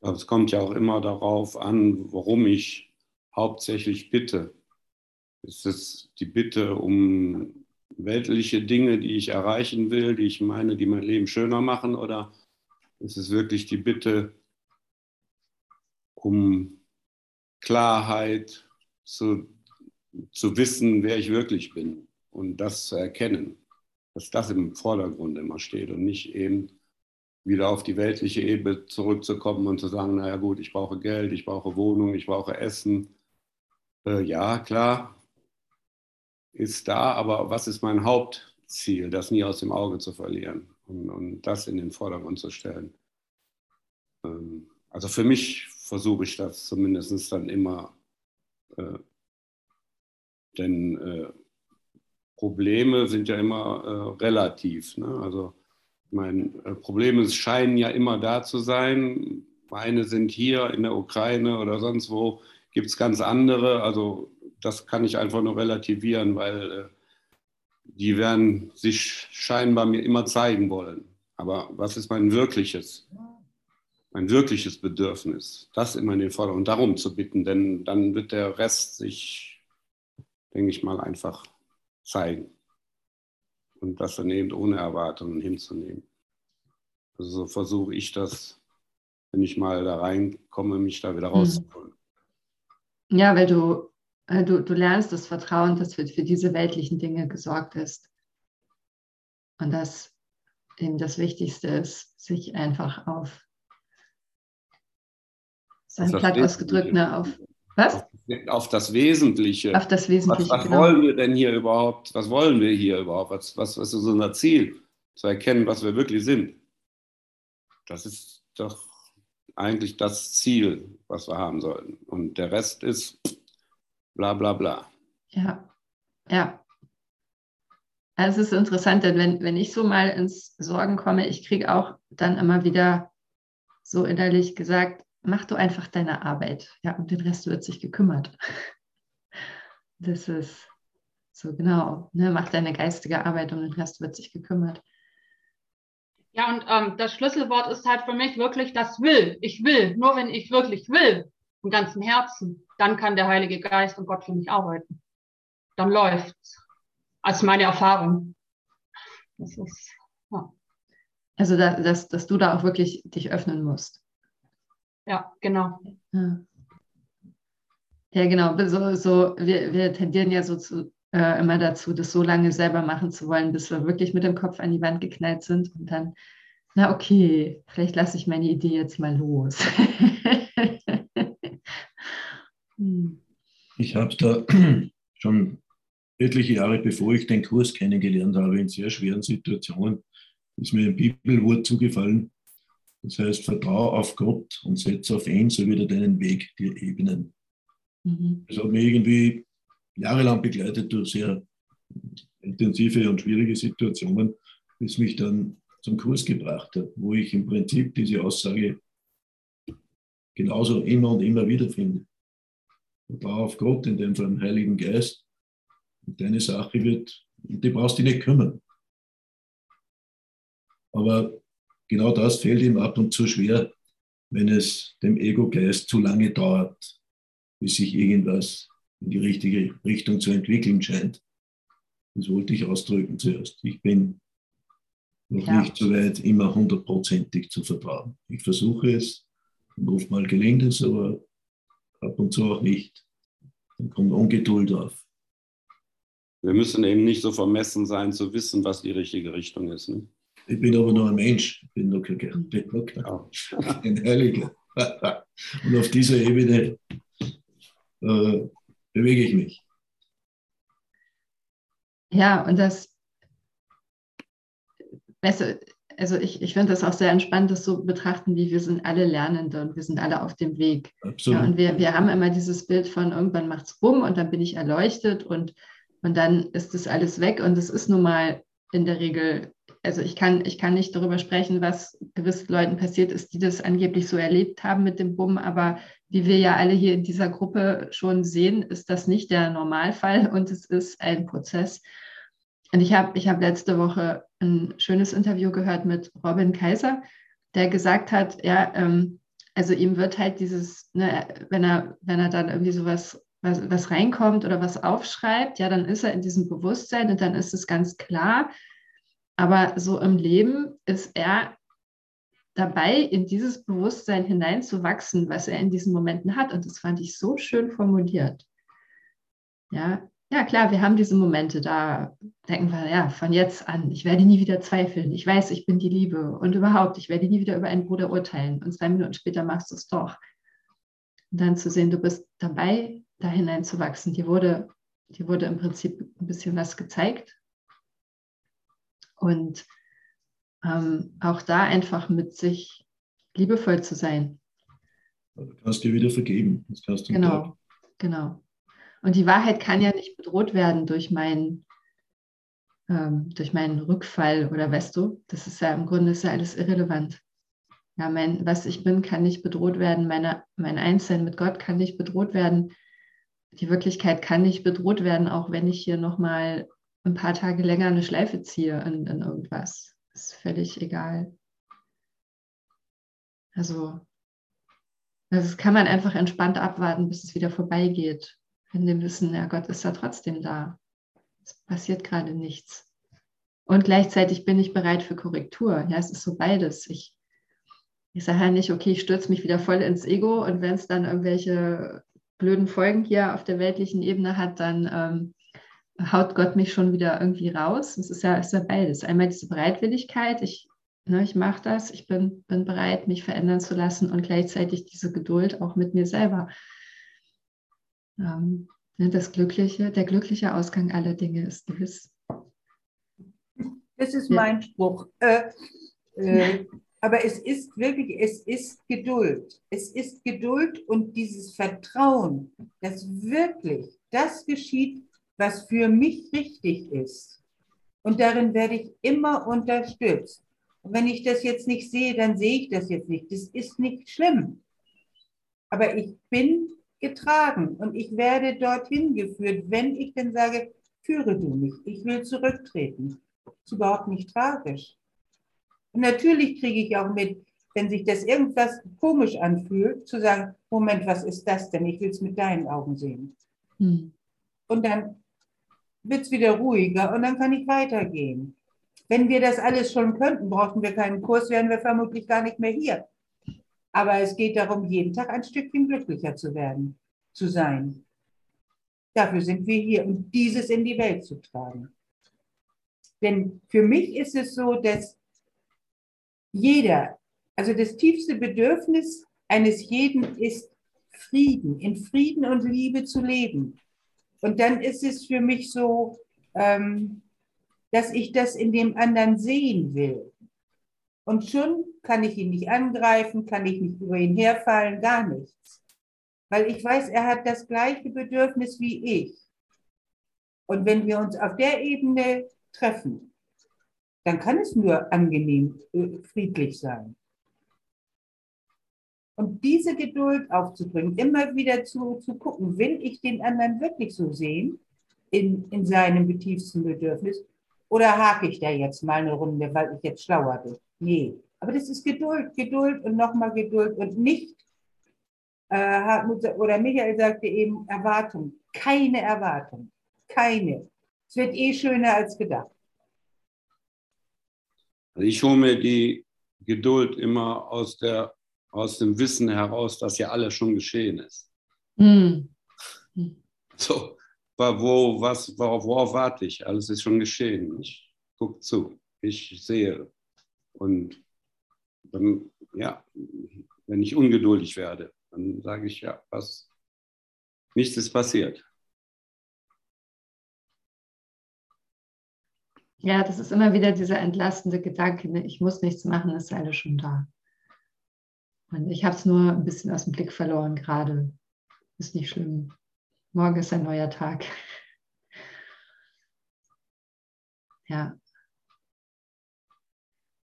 Speaker 7: Aber es kommt ja auch immer darauf an, worum ich hauptsächlich bitte. Ist es die Bitte um weltliche Dinge, die ich erreichen will, die ich meine, die mein Leben schöner machen? Oder ist es wirklich die Bitte um Klarheit, zu, zu wissen, wer ich wirklich bin und das zu erkennen? Dass das im Vordergrund immer steht und nicht eben wieder auf die weltliche Ebene zurückzukommen und zu sagen, naja gut, ich brauche Geld, ich brauche Wohnung, ich brauche Essen. Äh, ja, klar, ist da, aber was ist mein Hauptziel, das nie aus dem Auge zu verlieren und, und das in den Vordergrund zu stellen? Ähm, also für mich versuche ich das zumindest dann immer, äh, denn äh, Probleme sind ja immer äh, relativ. Ne? Also meine Probleme scheinen ja immer da zu sein. Meine sind hier in der Ukraine oder sonst wo, gibt es ganz andere. Also das kann ich einfach nur relativieren, weil äh, die werden sich scheinbar mir immer zeigen wollen. Aber was ist mein wirkliches, mein wirkliches Bedürfnis? Das immer in den Vordergrund, darum zu bitten, denn dann wird der Rest sich, denke ich mal, einfach zeigen und das dann eben ohne Erwartungen hinzunehmen. Also so versuche ich das, wenn ich mal da reinkomme, mich da wieder rauszuholen.
Speaker 1: Ja, weil du, äh, du, du lernst das Vertrauen, dass für, für diese weltlichen Dinge gesorgt ist. Und dass eben das Wichtigste ist, sich einfach auf
Speaker 7: das
Speaker 1: platt ausgedrückt, ne, auf was?
Speaker 7: Auf das Wesentliche.
Speaker 1: Auf das Wesentliche.
Speaker 7: Was, was
Speaker 1: genau.
Speaker 7: wollen wir denn hier überhaupt? Was wollen wir hier überhaupt? Was, was, was ist unser Ziel? Zu erkennen, was wir wirklich sind. Das ist doch eigentlich das Ziel, was wir haben sollten. Und der Rest ist bla bla bla.
Speaker 1: Ja, ja. Also es ist interessant, denn wenn, wenn ich so mal ins Sorgen komme, ich kriege auch dann immer wieder so innerlich gesagt, mach du einfach deine Arbeit. Ja, und den Rest wird sich gekümmert. Das ist so genau. Ne? Mach deine geistige Arbeit und den Rest wird sich gekümmert.
Speaker 11: Ja, und ähm, das Schlüsselwort ist halt für mich wirklich das Will. Ich will. Nur wenn ich wirklich will, im ganzen Herzen, dann kann der Heilige Geist und Gott für mich arbeiten. Dann läuft's. Als meine Erfahrung. Das ist, ja.
Speaker 1: Also, da, dass, dass du da auch wirklich dich öffnen musst.
Speaker 11: Ja, genau.
Speaker 1: Ja, ja genau. So, so, wir, wir tendieren ja so zu, äh, immer dazu, das so lange selber machen zu wollen, bis wir wirklich mit dem Kopf an die Wand geknallt sind und dann, na okay, vielleicht lasse ich meine Idee jetzt mal los. hm.
Speaker 9: Ich habe da schon etliche Jahre bevor ich den Kurs kennengelernt habe, in sehr schweren Situationen, ist mir ein Bibelwort zugefallen. Das heißt, vertraue auf Gott und setze auf ihn, so wird er deinen Weg dir ebnen.
Speaker 1: Mhm.
Speaker 9: Das hat mich irgendwie jahrelang begleitet durch sehr intensive und schwierige Situationen, bis mich dann zum Kurs gebracht hat, wo ich im Prinzip diese Aussage genauso immer und immer wieder finde. Vertraue auf Gott, in dem Fall den Heiligen Geist. Und deine Sache wird, und die brauchst du nicht kümmern. Aber genau das fällt ihm ab und zu schwer, wenn es dem Ego-Geist zu lange dauert, bis sich irgendwas in die richtige Richtung zu entwickeln scheint. Das wollte ich ausdrücken zuerst. Ich bin noch ja. nicht so weit, immer hundertprozentig zu vertrauen. Ich versuche es und oftmal gelingt es, aber ab und zu auch nicht. Dann kommt Ungeduld auf.
Speaker 7: Wir müssen eben nicht so vermessen sein, zu wissen, was die richtige Richtung ist. Ne?
Speaker 9: Ich bin aber nur ein Mensch, ich bin noch kein, ja. ein Heiliger. Und auf dieser Ebene äh, bewege ich mich.
Speaker 1: Ja, und das, also ich, ich finde das auch sehr entspannt, das so betrachten, wie wir sind alle Lernende und wir sind alle auf dem Weg. Absolut. Ja, und wir, wir haben immer dieses Bild von irgendwann macht es rum und dann bin ich erleuchtet und, und dann ist das alles weg. Und es ist nun mal in der Regel, also ich kann, ich kann nicht darüber sprechen, was gewissen Leuten passiert ist, die das angeblich so erlebt haben mit dem Bumm, aber wie wir ja alle hier in dieser Gruppe schon sehen, ist das nicht der Normalfall und es ist ein Prozess. Und ich habe ich hab letzte Woche ein schönes Interview gehört mit Robin Kaiser, der gesagt hat, ja, ähm, also ihm wird halt dieses, ne, wenn er, wenn er dann irgendwie sowas was, was reinkommt oder was aufschreibt, ja, dann ist er in diesem Bewusstsein und dann ist es ganz klar. Aber so im Leben ist er dabei, in dieses Bewusstsein hineinzuwachsen, was er in diesen Momenten hat. Und das fand ich so schön formuliert. Ja, ja, klar, wir haben diese Momente, da denken wir, ja, von jetzt an, ich werde nie wieder zweifeln. Ich weiß, ich bin die Liebe und überhaupt, ich werde nie wieder über einen Bruder urteilen. Und zwei Minuten später machst du es doch. Und dann zu sehen, du bist dabei, da hineinzuwachsen. Dir wurde, dir wurde im Prinzip ein bisschen was gezeigt. Und ähm, auch da einfach mit sich liebevoll zu sein.
Speaker 9: Du kannst dir wieder vergeben. Das kannst du
Speaker 1: genau, Tag. genau. Und die Wahrheit kann ja nicht bedroht werden durch meinen, ähm, durch meinen Rückfall oder weißt du, das ist ja im Grunde ist ja alles irrelevant. Ja, mein, was ich bin, kann nicht bedroht werden. Meine, mein Einssein mit Gott kann nicht bedroht werden. Die Wirklichkeit kann nicht bedroht werden, auch wenn ich hier nochmal ein paar Tage länger eine Schleife ziehe in, in irgendwas. Ist völlig egal. Also, das kann man einfach entspannt abwarten, bis es wieder vorbeigeht in dem Wissen, ja, Gott ist da trotzdem da. Es passiert gerade nichts. Und gleichzeitig bin ich bereit für Korrektur. Ja, es ist so beides. Ich, ich sage ja nicht, okay, ich stürze mich wieder voll ins Ego und wenn es dann irgendwelche blöden Folgen hier auf der weltlichen Ebene hat, dann ähm, haut Gott mich schon wieder irgendwie raus. Es ist ja, ist ja beides. Einmal diese Bereitwilligkeit, ich, ne, ich mache das, ich bin, bin bereit, mich verändern zu lassen und gleichzeitig diese Geduld auch mit mir selber ähm, ne, das Glückliche, der glückliche Ausgang aller Dinge ist gewiss.
Speaker 10: Das ist ja. mein Spruch. Äh, äh, aber es ist wirklich, es ist Geduld. Es ist Geduld und dieses Vertrauen, dass wirklich das geschieht, was für mich richtig ist. Und darin werde ich immer unterstützt. Und wenn ich das jetzt nicht sehe, dann sehe ich das jetzt nicht. Das ist nicht schlimm. Aber ich bin getragen und ich werde dorthin geführt, wenn ich dann sage, führe du mich, ich will zurücktreten. Das ist überhaupt nicht tragisch. Und natürlich kriege ich auch mit, wenn sich das irgendwas komisch anfühlt, zu sagen, Moment, was ist das denn? Ich will es mit deinen Augen sehen. Hm. Und dann wird es wieder ruhiger und dann kann ich weitergehen. Wenn wir das alles schon könnten, brauchten wir keinen Kurs, wären wir vermutlich gar nicht mehr hier. Aber es geht darum, jeden Tag ein Stückchen glücklicher zu werden, zu sein. Dafür sind wir hier, um dieses in die Welt zu tragen. Denn für mich ist es so, dass jeder, also das tiefste Bedürfnis eines jeden ist Frieden, in Frieden und Liebe zu leben. Und dann ist es für mich so, ähm, dass ich das in dem anderen sehen will. Und schon kann ich ihn nicht angreifen, kann ich nicht über ihn herfallen, gar nichts. Weil ich weiß, er hat das gleiche Bedürfnis wie ich. Und wenn wir uns auf der Ebene treffen, dann kann es nur angenehm, äh, friedlich sein. Und diese Geduld aufzubringen, immer wieder zu, zu gucken, will ich den anderen wirklich so sehen in, in seinem tiefsten Bedürfnis oder hake ich da jetzt mal eine Runde, weil ich jetzt schlauer bin? Nee, aber das ist Geduld, Geduld und nochmal Geduld und nicht, äh, Hartmut oder Michael sagte eben, Erwartung. Keine Erwartung. Keine. Es wird eh schöner als gedacht.
Speaker 7: Also ich hole mir die Geduld immer aus, der, aus dem Wissen heraus, dass ja alles schon geschehen ist.
Speaker 1: Mm.
Speaker 7: So, wo, was, worauf, worauf warte ich? Alles ist schon geschehen. Ich gucke zu, ich sehe. Und dann, ja, wenn ich ungeduldig werde, dann sage ich, ja, was, nichts ist passiert.
Speaker 1: Ja, das ist immer wieder dieser entlastende Gedanke, ne? ich muss nichts machen, es ist alles schon da. Und ich habe es nur ein bisschen aus dem Blick verloren gerade. Ist nicht schlimm. Morgen ist ein neuer Tag. Ja.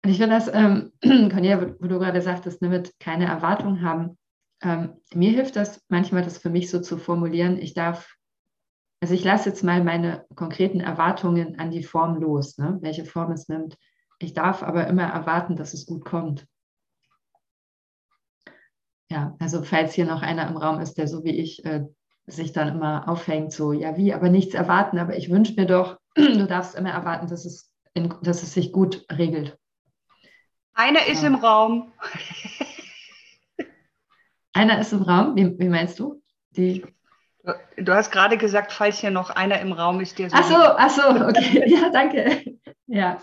Speaker 1: Und ich finde das, ähm, Cornelia, wo du gerade sagtest, ne, mit keine Erwartung haben, ähm, mir hilft das manchmal, das für mich so zu formulieren, ich darf, also ich lasse jetzt mal meine konkreten Erwartungen an die Form los, ne, welche Form es nimmt. Ich darf aber immer erwarten, dass es gut kommt. Ja, also falls hier noch einer im Raum ist, der so wie ich äh, sich dann immer aufhängt, so, ja, wie, aber nichts erwarten, aber ich wünsche mir doch, du darfst immer erwarten, dass es, in, dass es sich gut regelt.
Speaker 2: Einer ist ja. im Raum.
Speaker 1: Einer ist im Raum? Wie, wie meinst du? Die
Speaker 2: Du hast gerade gesagt, falls hier noch einer im Raum ist, der
Speaker 1: so. Ach so, ach so, okay. Ja, danke. Ja.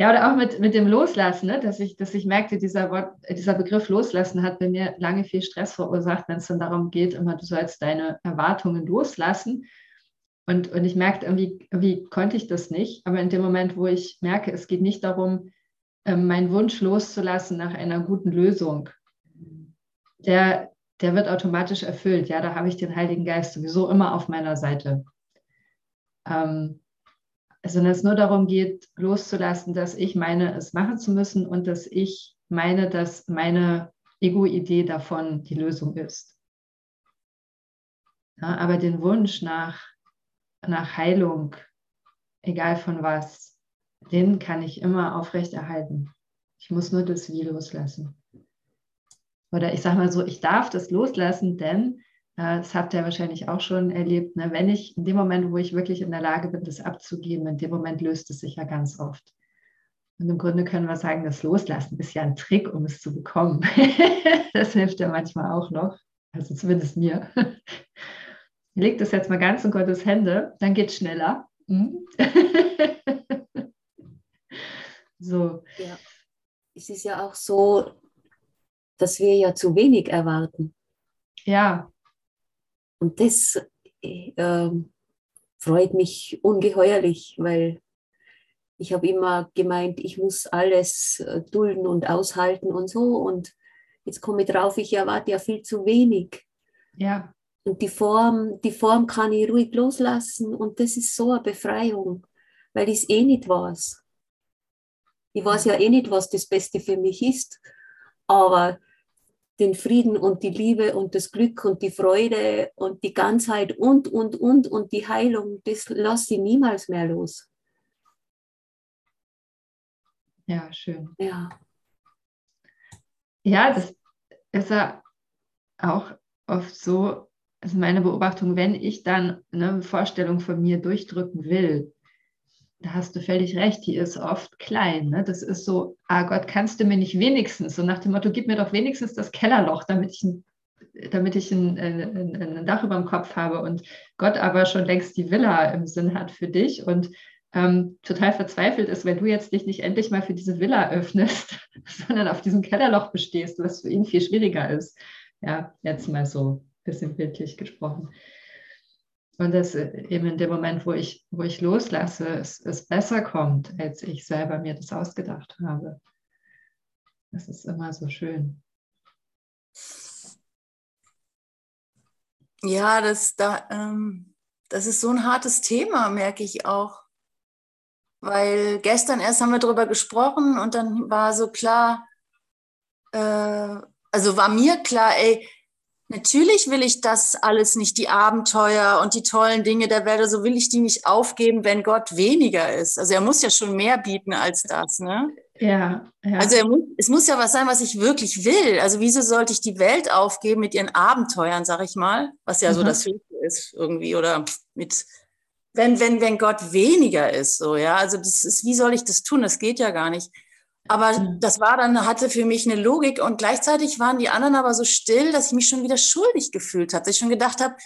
Speaker 1: Ja, oder auch mit, mit dem Loslassen, ne? dass, ich, dass ich merkte, dieser, Wort, dieser Begriff Loslassen hat bei mir lange viel Stress verursacht, wenn es dann darum geht, immer du sollst deine Erwartungen loslassen. Und, und ich merkte, irgendwie, irgendwie konnte ich das nicht. Aber in dem Moment, wo ich merke, es geht nicht darum, ähm, meinen Wunsch loszulassen nach einer guten Lösung, der, der wird automatisch erfüllt. Ja, da habe ich den Heiligen Geist sowieso immer auf meiner Seite. Ähm, also wenn es nur darum geht, loszulassen, dass ich meine, es machen zu müssen und dass ich meine, dass meine Ego-Idee davon die Lösung ist. Ja, aber den Wunsch nach, nach Heilung, egal von was, den kann ich immer aufrechterhalten. Ich muss nur das Wie loslassen. Oder ich sage mal so, ich darf das loslassen, denn das habt ihr wahrscheinlich auch schon erlebt, ne? wenn ich in dem Moment, wo ich wirklich in der Lage bin, das abzugeben, in dem Moment löst es sich ja ganz oft. Und im Grunde können wir sagen, das Loslassen ist ja ein Trick, um es zu bekommen. das hilft ja manchmal auch noch, also zumindest mir. Ich lege das jetzt mal ganz in Gottes Hände, dann geht es schneller. Hm?
Speaker 4: so. Ja. Es ist ja auch so, dass wir ja zu wenig erwarten.
Speaker 1: Ja.
Speaker 4: Und das äh, freut mich ungeheuerlich, weil ich habe immer gemeint, ich muss alles äh, dulden und aushalten und so. Und jetzt komme ich drauf, ich erwarte ja viel zu wenig.
Speaker 1: Ja.
Speaker 4: Und die Form, die Form kann ich ruhig loslassen und das ist so eine Befreiung, weil ich es eh nicht weiß. Ich weiß ja eh nicht, was das Beste für mich ist, aber den Frieden und die Liebe und das Glück und die Freude und die Ganzheit und, und, und und die Heilung, das lasse sie niemals mehr los.
Speaker 1: Ja, schön.
Speaker 4: Ja.
Speaker 1: Ja, das ist ja auch oft so, also meine Beobachtung, wenn ich dann eine Vorstellung von mir durchdrücken will, da hast du völlig recht, die ist oft klein. Ne? Das ist so, ah Gott, kannst du mir nicht wenigstens, so nach dem Motto, gib mir doch wenigstens das Kellerloch, damit ich ein, damit ich ein, ein, ein Dach über dem Kopf habe und Gott aber schon längst die Villa im Sinn hat für dich und ähm, total verzweifelt ist, wenn du jetzt dich nicht endlich mal für diese Villa öffnest, sondern auf diesem Kellerloch bestehst, was für ihn viel schwieriger ist. Ja, jetzt mal so ein bisschen bildlich gesprochen. Und dass eben in dem Moment, wo ich, wo ich loslasse, es, es besser kommt, als ich selber mir das ausgedacht habe. Das ist immer so schön.
Speaker 12: Ja, das da, ähm, das ist so ein hartes Thema, merke ich auch. Weil gestern erst haben wir darüber gesprochen und dann war so klar, äh, also war mir klar, ey, Natürlich will ich das alles nicht, die Abenteuer und die tollen Dinge der Welt, also will ich die nicht aufgeben, wenn Gott weniger ist. Also er muss ja schon mehr bieten als das, ne?
Speaker 1: Ja. ja.
Speaker 12: Also muss, es muss ja was sein, was ich wirklich will. Also wieso sollte ich die Welt aufgeben mit ihren Abenteuern, sag ich mal, was ja mhm. so das Höchste ist irgendwie oder mit wenn wenn wenn Gott weniger ist, so ja. Also das ist, wie soll ich das tun? Das geht ja gar nicht. Aber mhm. das war dann, hatte für mich eine Logik und gleichzeitig waren die anderen aber so still, dass ich mich schon wieder schuldig gefühlt habe. Dass ich schon gedacht habe,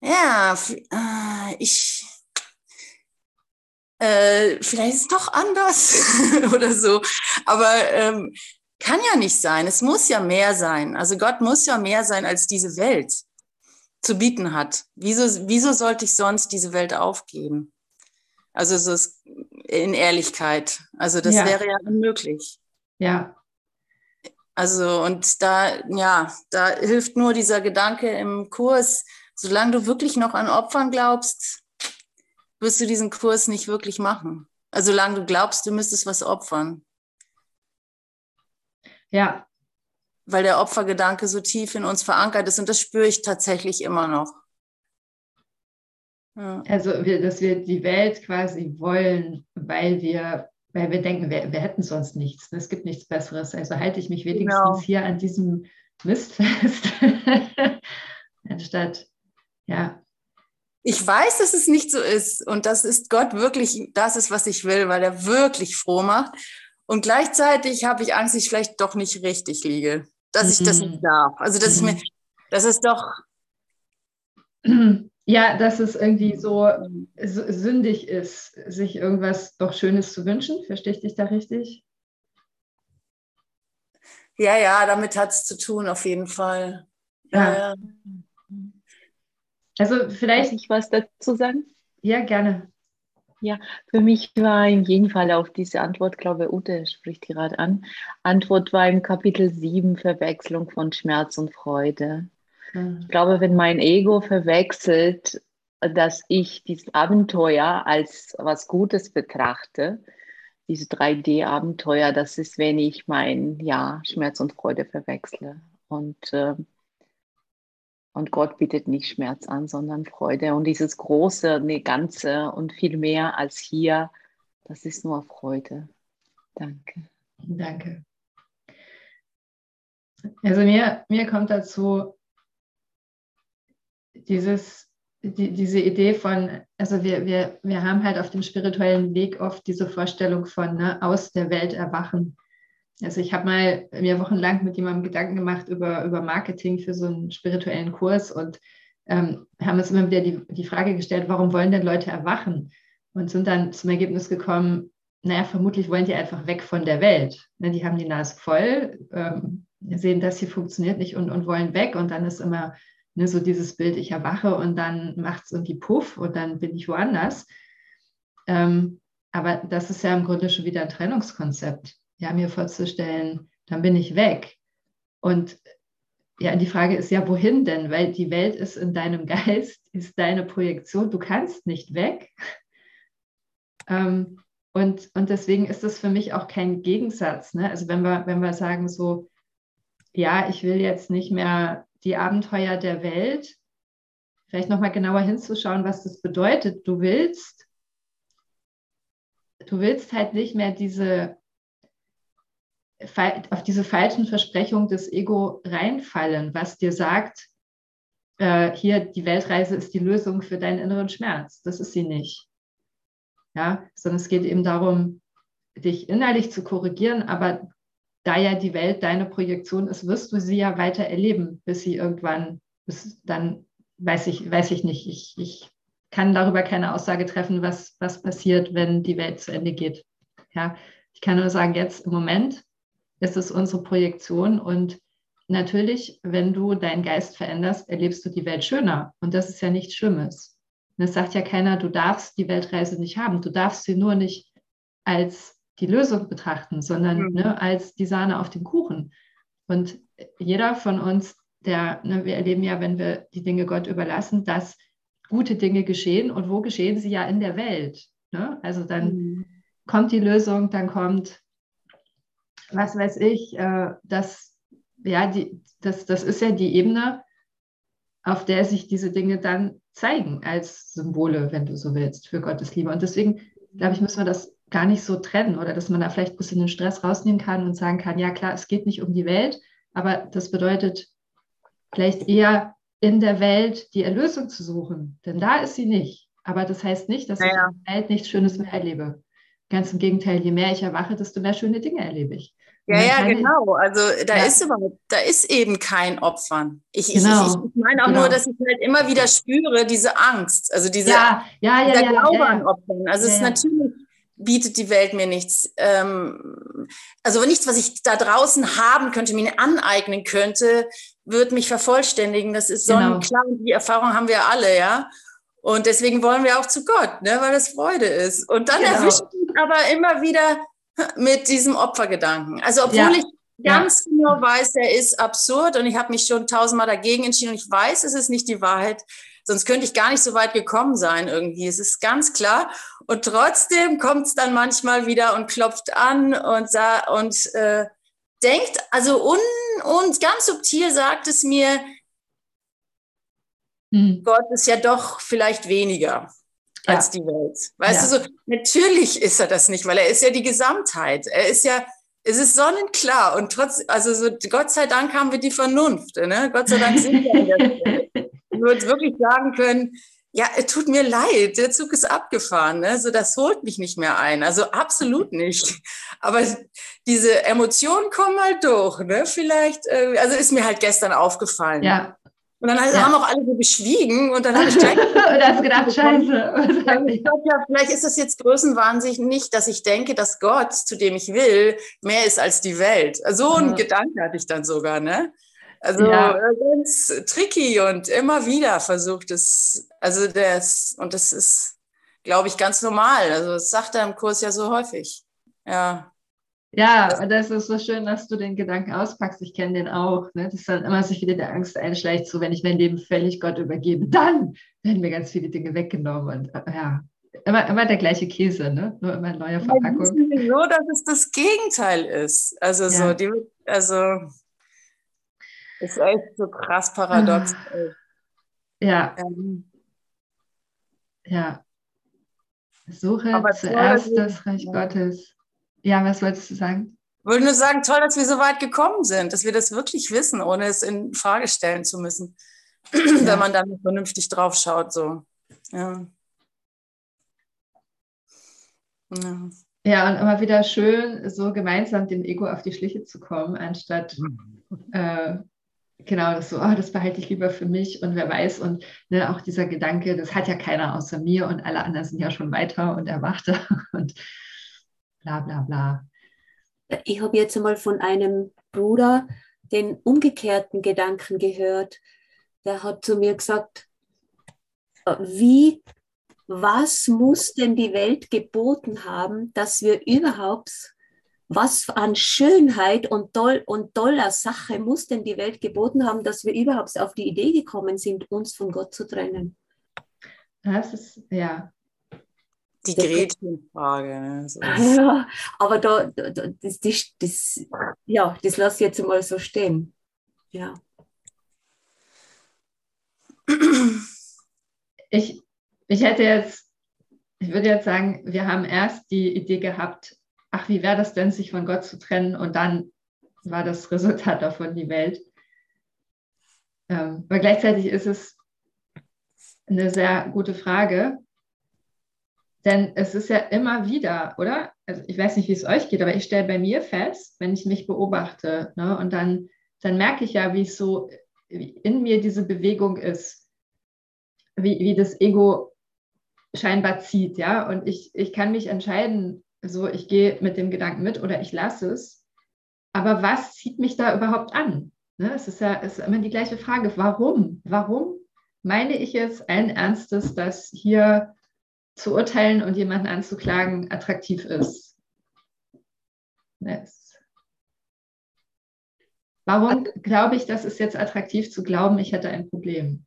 Speaker 12: ja, äh, ich, äh, vielleicht ist es doch anders oder so. Aber ähm, kann ja nicht sein. Es muss ja mehr sein. Also Gott muss ja mehr sein, als diese Welt zu bieten hat. Wieso, wieso sollte ich sonst diese Welt aufgeben? Also so ist in Ehrlichkeit. Also das ja. wäre ja unmöglich.
Speaker 1: Ja.
Speaker 12: Also und da, ja, da hilft nur dieser Gedanke im Kurs, solange du wirklich noch an Opfern glaubst, wirst du diesen Kurs nicht wirklich machen. Also solange du glaubst, du müsstest was opfern.
Speaker 1: Ja.
Speaker 12: Weil der Opfergedanke so tief in uns verankert ist und das spüre ich tatsächlich immer noch.
Speaker 1: Ja. Also, wir, dass wir die Welt quasi wollen, weil wir, weil wir denken, wir, wir hätten sonst nichts. Es gibt nichts Besseres. Also halte ich mich wenigstens genau. hier an diesem Mist fest, anstatt, ja.
Speaker 12: Ich weiß, dass es nicht so ist. Und das ist Gott wirklich, das ist, was ich will, weil er wirklich froh macht. Und gleichzeitig habe ich Angst, dass ich vielleicht doch nicht richtig liege. Dass mhm. ich das nicht darf. Also, dass mhm. ich mir, das ist doch.
Speaker 1: Ja, dass es irgendwie so sündig ist, sich irgendwas doch Schönes zu wünschen. Verstehe ich dich da richtig?
Speaker 12: Ja, ja, damit hat es zu tun, auf jeden Fall. Ja. ja.
Speaker 1: Also vielleicht.
Speaker 13: Ich was dazu sagen?
Speaker 1: Ja, gerne.
Speaker 13: Ja, für mich war in jedem Fall auf diese Antwort, glaube ich, Ute spricht gerade an. Antwort war im Kapitel 7 Verwechslung von Schmerz und Freude. Ich glaube, wenn mein Ego verwechselt, dass ich dieses Abenteuer als was Gutes betrachte, diese 3D-Abenteuer, das ist, wenn ich mein ja, Schmerz und Freude verwechsle. Und, äh, und Gott bietet nicht Schmerz an, sondern Freude. Und dieses große, ne, ganze und viel mehr als hier, das ist nur Freude. Danke.
Speaker 1: Danke. Also mir, mir kommt dazu, dieses, die, diese Idee von, also wir, wir, wir haben halt auf dem spirituellen Weg oft diese Vorstellung von ne, aus der Welt erwachen. Also ich habe mal mir wochenlang mit jemandem Gedanken gemacht über, über Marketing für so einen spirituellen Kurs und ähm, haben uns immer wieder die, die Frage gestellt, warum wollen denn Leute erwachen? Und sind dann zum Ergebnis gekommen, naja, vermutlich wollen die einfach weg von der Welt. Ne, die haben die Nase voll, ähm, sehen, dass sie funktioniert nicht und, und wollen weg. Und dann ist immer Ne, so dieses Bild, ich erwache und dann macht es irgendwie Puff und dann bin ich woanders. Ähm, aber das ist ja im Grunde schon wieder ein Trennungskonzept. Ja, mir vorzustellen, dann bin ich weg. Und ja, die Frage ist ja, wohin denn? Weil die Welt ist in deinem Geist, ist deine Projektion. Du kannst nicht weg. Ähm, und, und deswegen ist das für mich auch kein Gegensatz. Ne? Also wenn wir, wenn wir sagen so, ja, ich will jetzt nicht mehr die Abenteuer der Welt, vielleicht nochmal genauer hinzuschauen, was das bedeutet. Du willst, du willst halt nicht mehr diese auf diese falschen Versprechungen des Ego reinfallen, was dir sagt, äh, hier die Weltreise ist die Lösung für deinen inneren Schmerz. Das ist sie nicht. Ja, sondern es geht eben darum, dich innerlich zu korrigieren, aber da ja die Welt deine Projektion ist, wirst du sie ja weiter erleben, bis sie irgendwann, bis dann, weiß ich, weiß ich nicht. Ich, ich kann darüber keine Aussage treffen, was, was passiert, wenn die Welt zu Ende geht. Ja, ich kann nur sagen, jetzt im Moment ist es unsere Projektion und natürlich, wenn du deinen Geist veränderst, erlebst du die Welt schöner und das ist ja nichts Schlimmes. es sagt ja keiner, du darfst die Weltreise nicht haben, du darfst sie nur nicht als die Lösung betrachten, sondern mhm. ne, als die Sahne auf dem Kuchen. Und jeder von uns, der, ne, wir erleben ja, wenn wir die Dinge Gott überlassen, dass gute Dinge geschehen und wo geschehen sie ja in der Welt. Ne? Also dann mhm. kommt die Lösung, dann kommt, was weiß ich, äh, das, ja, die, das, das ist ja die Ebene, auf der sich diese Dinge dann zeigen als Symbole, wenn du so willst, für Gottes Liebe. Und deswegen, glaube ich, müssen wir das gar nicht so trennen oder dass man da vielleicht ein bisschen den Stress rausnehmen kann und sagen kann, ja klar, es geht nicht um die Welt, aber das bedeutet vielleicht eher in der Welt die Erlösung zu suchen, denn da ist sie nicht. Aber das heißt nicht, dass naja. ich in der Welt nichts Schönes mehr erlebe. Ganz im Gegenteil, je mehr ich erwache, desto mehr schöne Dinge erlebe ich.
Speaker 12: Ja, ja, genau. Also da ja. ist überhaupt, da ist eben kein Opfern. Ich, genau. ich, ich, meine auch genau. nur, dass ich halt immer wieder spüre, diese Angst, also diese,
Speaker 1: ja, ja, ja,
Speaker 12: dieser
Speaker 1: ja,
Speaker 12: Glaube
Speaker 1: ja,
Speaker 12: an Opfern. Also es ist natürlich bietet die Welt mir nichts. Ähm, also nichts, was ich da draußen haben könnte, mir aneignen könnte, wird mich vervollständigen. Das ist sonnenklar genau. und die Erfahrung haben wir alle, ja. Und deswegen wollen wir auch zu Gott, ne, weil das Freude ist. Und dann genau. erwischt mich aber immer wieder mit diesem Opfergedanken. Also obwohl ja. ich ganz ja. genau weiß, der ist absurd und ich habe mich schon tausendmal dagegen entschieden und ich weiß, es ist nicht die Wahrheit. Sonst könnte ich gar nicht so weit gekommen sein irgendwie. Es ist ganz klar. Und trotzdem kommt es dann manchmal wieder und klopft an und, und äh, denkt, also un, und ganz subtil sagt es mir, mhm. Gott ist ja doch vielleicht weniger ja. als die Welt. Weißt ja. du, so, natürlich ist er das nicht, weil er ist ja die Gesamtheit. Er ist ja, es ist sonnenklar und trotz, also so, Gott sei Dank haben wir die Vernunft, ne? Gott sei Dank sind wir in der Welt. Uns wirklich sagen können, ja, es tut mir leid, der Zug ist abgefahren, ne? so das holt mich nicht mehr ein, also absolut nicht. Aber diese Emotionen kommen halt durch, ne? Vielleicht, äh, also ist mir halt gestern aufgefallen.
Speaker 1: Ja.
Speaker 12: Und dann ja. haben auch alle so geschwiegen und dann habe ich gleich
Speaker 1: und hast gedacht, scheiße.
Speaker 12: ja, vielleicht ist das jetzt Größenwahnsinn nicht, dass ich denke, dass Gott, zu dem ich will, mehr ist als die Welt. So ein ja. Gedanke hatte ich dann sogar, ne? Also ja. Äh, ganz tricky und immer wieder versucht es, also das, und das ist, glaube ich, ganz normal. Also das sagt er im Kurs ja so häufig. Ja.
Speaker 1: Ja, und das ist so schön, dass du den Gedanken auspackst. Ich kenne den auch. Ne? Dass dann immer sich wieder der Angst einschleicht, so wenn ich mein Leben völlig Gott übergebe, dann werden mir ganz viele Dinge weggenommen. Und äh, ja, immer, immer der gleiche Käse, ne? nur immer in neuer Verpackung.
Speaker 12: Ja, so, dass es das Gegenteil ist. Also ja. so, die, also ist echt so krass paradox. Ah.
Speaker 1: Ja. Ähm. Ja. Suche Aber zuerst das Reich ja. Gottes. Ja, was wolltest du sagen?
Speaker 12: Ich wollte nur sagen, toll, dass wir so weit gekommen sind, dass wir das wirklich wissen, ohne es in Frage stellen zu müssen. Ja. Wenn man dann vernünftig drauf schaut. So. Ja.
Speaker 1: ja. Ja, und immer wieder schön, so gemeinsam dem Ego auf die Schliche zu kommen, anstatt mhm. äh, genau, das so, oh, das behalte ich lieber für mich und wer weiß. Und ne, auch dieser Gedanke, das hat ja keiner außer mir und alle anderen sind ja schon weiter und erwachter und bla bla bla.
Speaker 4: Ich habe jetzt einmal von einem Bruder den umgekehrten Gedanken gehört. Der hat zu mir gesagt, wie, was muss denn die Welt geboten haben, dass wir überhaupt was an Schönheit und, toll, und toller Sache muss denn die Welt geboten haben, dass wir überhaupt auf die Idee gekommen sind, uns von Gott zu trennen?
Speaker 1: Das ist, ja.
Speaker 12: Die Gretchenfrage. Ne? So.
Speaker 4: Ja, aber da, da, das, das, das, ja, das lasse ich jetzt mal so stehen. Ja.
Speaker 1: Ich, ich hätte jetzt, ich würde jetzt sagen, wir haben erst die Idee gehabt, ach, wie wäre das denn, sich von Gott zu trennen? Und dann war das Resultat davon die Welt. Ähm, aber gleichzeitig ist es eine sehr gute Frage, denn es ist ja immer wieder, oder? Also ich weiß nicht, wie es euch geht, aber ich stelle bei mir fest, wenn ich mich beobachte, ne, und dann, dann merke ich ja, wie es so in mir diese Bewegung ist, wie, wie das Ego scheinbar zieht, ja. Und ich, ich kann mich entscheiden, so, ich gehe mit dem Gedanken mit oder ich lasse es. Aber was zieht mich da überhaupt an? Ne? Es ist ja es ist immer die gleiche Frage. Warum? Warum meine ich es allen Ernstes, dass hier zu urteilen und jemanden anzuklagen attraktiv ist? Yes. Warum glaube ich, dass es jetzt attraktiv zu glauben, ich hätte ein Problem?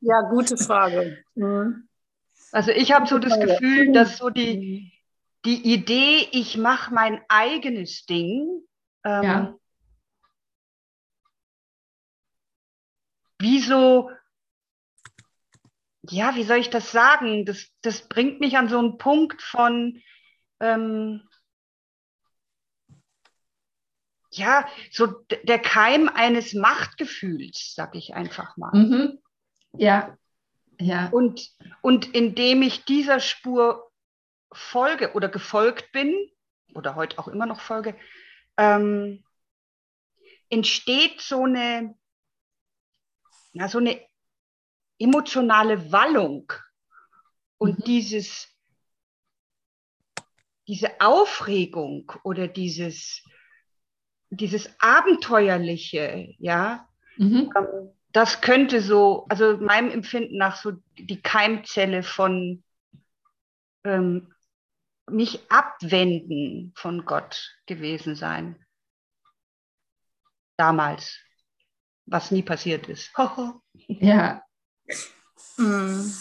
Speaker 12: Ja, gute Frage. Mhm.
Speaker 2: Also ich habe so das Gefühl, dass so die, die Idee, ich mache mein eigenes Ding, ähm, ja. wie so, ja, wie soll ich das sagen? Das, das bringt mich an so einen Punkt von, ähm, ja, so der Keim eines Machtgefühls, sag ich einfach mal.
Speaker 1: Mhm. Ja, ja.
Speaker 2: Und, und indem ich dieser Spur folge oder gefolgt bin, oder heute auch immer noch folge, ähm, entsteht so eine, ja, so eine emotionale Wallung. Und mhm. dieses, diese Aufregung oder dieses, dieses Abenteuerliche, ja, mhm. ähm, das könnte so, also meinem Empfinden nach so die Keimzelle von ähm, mich abwenden von Gott gewesen sein. Damals, was nie passiert ist.
Speaker 1: ja. Hm.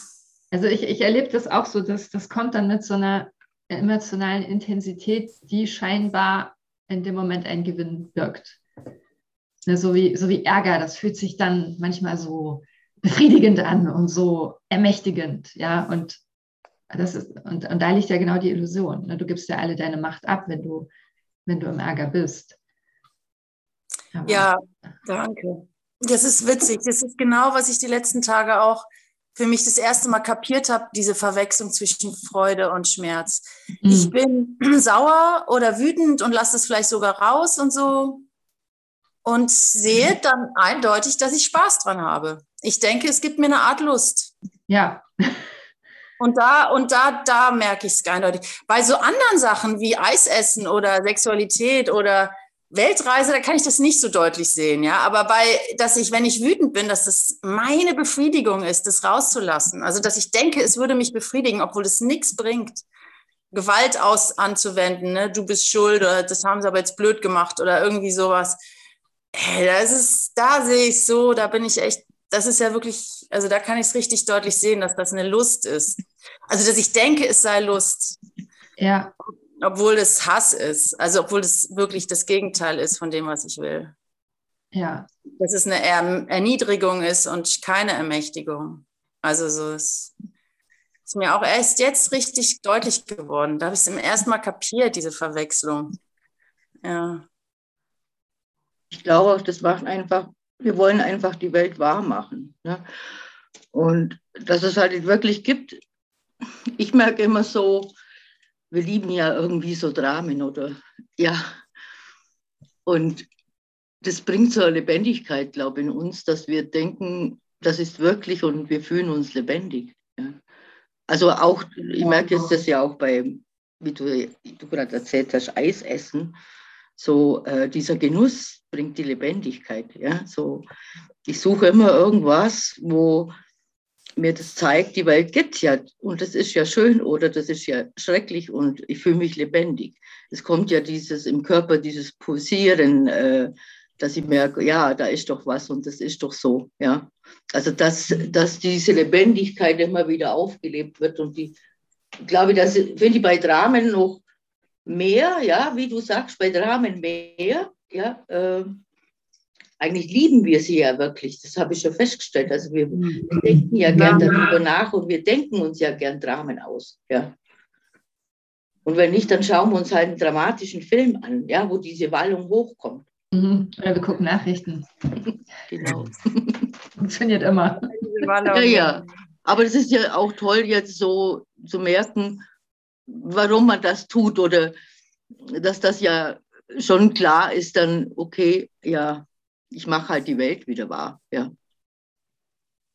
Speaker 1: Also ich, ich erlebe das auch so, dass das kommt dann mit so einer emotionalen Intensität, die scheinbar in dem Moment ein Gewinn birgt. Ne, so, wie, so wie Ärger, das fühlt sich dann manchmal so befriedigend an und so ermächtigend, ja, und das ist, und, und da liegt ja genau die Illusion. Ne? Du gibst ja alle deine Macht ab, wenn du, wenn du im Ärger bist.
Speaker 12: Aber, ja, danke. Das ist witzig. Das ist genau, was ich die letzten Tage auch für mich das erste Mal kapiert habe, diese Verwechslung zwischen Freude und Schmerz. Mhm. Ich bin sauer oder wütend und lasse es vielleicht sogar raus und so und sehe mhm. dann eindeutig, dass ich Spaß dran habe. Ich denke, es gibt mir eine Art Lust.
Speaker 1: Ja.
Speaker 12: Und da, und da, da merke ich es eindeutig. Bei so anderen Sachen wie Eisessen oder Sexualität oder Weltreise, da kann ich das nicht so deutlich sehen, ja. Aber bei, dass ich, wenn ich wütend bin, dass das meine Befriedigung ist, das rauszulassen. Also, dass ich denke, es würde mich befriedigen, obwohl es nichts bringt, Gewalt aus anzuwenden, ne? Du bist schuld oder das haben sie aber jetzt blöd gemacht oder irgendwie sowas. Hey, das ist, da sehe ich so, da bin ich echt, das ist ja wirklich, also da kann ich es richtig deutlich sehen, dass das eine Lust ist. Also, dass ich denke, es sei Lust.
Speaker 1: Ja.
Speaker 12: Obwohl es Hass ist. Also, obwohl es wirklich das Gegenteil ist von dem, was ich will.
Speaker 1: Ja.
Speaker 12: Dass es eine er Erniedrigung ist und keine Ermächtigung. Also, so ist, ist mir auch erst jetzt richtig deutlich geworden. Da habe ich es im ersten Mal kapiert, diese Verwechslung. Ja.
Speaker 5: Ich glaube auch, das macht einfach, wir wollen einfach die Welt wahr machen. Ne? Und dass es halt wirklich gibt, ich merke immer so, wir lieben ja irgendwie so Dramen oder ja. Und das bringt so eine Lebendigkeit, glaube ich, in uns, dass wir denken, das ist wirklich und wir fühlen uns lebendig. Ja. Also auch, ich merke jetzt das ja auch bei, wie du, du gerade erzählt hast, Eis essen. So äh, dieser Genuss bringt die Lebendigkeit. Ja. So, ich suche immer irgendwas, wo mir das zeigt, die Welt gibt ja und das ist ja schön oder das ist ja schrecklich und ich fühle mich lebendig. Es kommt ja dieses im Körper, dieses Pulsieren, äh, dass ich merke, ja, da ist doch was und das ist doch so, ja. Also dass, dass diese Lebendigkeit immer wieder aufgelebt wird und die, glaube das finde ich bei Dramen noch mehr, ja, wie du sagst, bei Dramen mehr, ja. Äh, eigentlich lieben wir sie ja wirklich. Das habe ich schon festgestellt. Also wir, wir denken ja gern darüber nach und wir denken uns ja gern Dramen aus. Ja. Und wenn nicht, dann schauen wir uns halt einen dramatischen Film an, ja, wo diese Wallung hochkommt.
Speaker 1: Mhm. Oder wir gucken Nachrichten.
Speaker 5: genau.
Speaker 1: Funktioniert immer.
Speaker 5: Ja, ja. Aber es ist ja auch toll, jetzt so zu merken, warum man das tut oder dass das ja schon klar ist, dann, okay, ja, ich mache halt die Welt wieder wahr. Ja.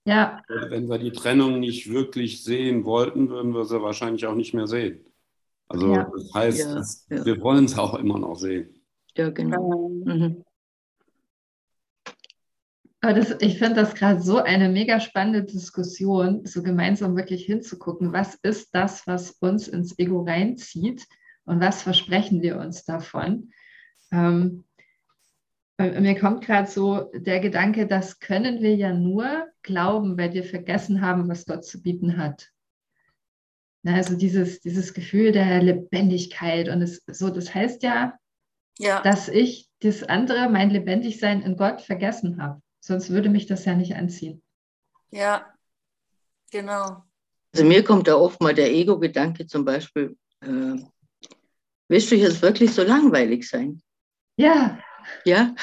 Speaker 1: Ja.
Speaker 7: Wenn wir die Trennung nicht wirklich sehen wollten, würden wir sie wahrscheinlich auch nicht mehr sehen. Also ja. das heißt, ja, ja. wir wollen es auch immer noch sehen.
Speaker 5: Ja, genau. Mhm.
Speaker 1: Aber das, ich finde das gerade so eine mega spannende Diskussion, so gemeinsam wirklich hinzugucken, was ist das, was uns ins Ego reinzieht und was versprechen wir uns davon. Ähm, Mir kommt gerade so der Gedanke, das können wir ja nur glauben, weil wir vergessen haben, was Gott zu bieten hat. Also dieses, dieses Gefühl der Lebendigkeit und es, so, das heißt ja, ja, dass ich das andere, mein Lebendigsein in Gott vergessen habe. Sonst würde mich das ja nicht anziehen.
Speaker 12: Ja, genau.
Speaker 5: Also mir kommt da oft mal der Ego-Gedanke zum Beispiel, äh, willst du jetzt wirklich so langweilig sein?
Speaker 1: Ja.
Speaker 5: Ja?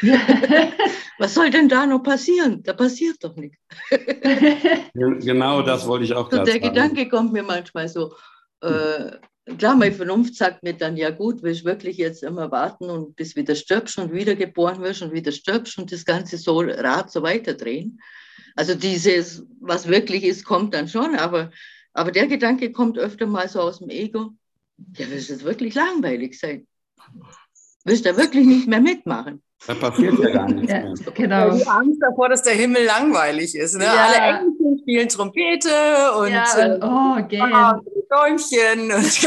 Speaker 5: Was soll denn da noch passieren? Da passiert doch nichts.
Speaker 7: genau das wollte ich auch
Speaker 5: gerade sagen. Der Gedanke kommt mir manchmal so, äh, klar, meine Vernunft sagt mir dann, ja gut, willst wirklich jetzt immer warten und bis wieder stirbst und wieder geboren wirst und wieder stirbst und das ganze so Rad so weiterdrehen. Also dieses, was wirklich ist, kommt dann schon, aber, aber der Gedanke kommt öfter mal so aus dem Ego. Ja, willst es wirklich langweilig sein? Willst du wirklich nicht mehr mitmachen?
Speaker 7: Da passiert ja gar nichts ja, mehr.
Speaker 12: Genau. Die Angst davor, dass der Himmel langweilig ist. Ne? Ja. Alle Engelchen spielen Trompete und, ja, und
Speaker 1: oh, gehen.
Speaker 12: Däumchen und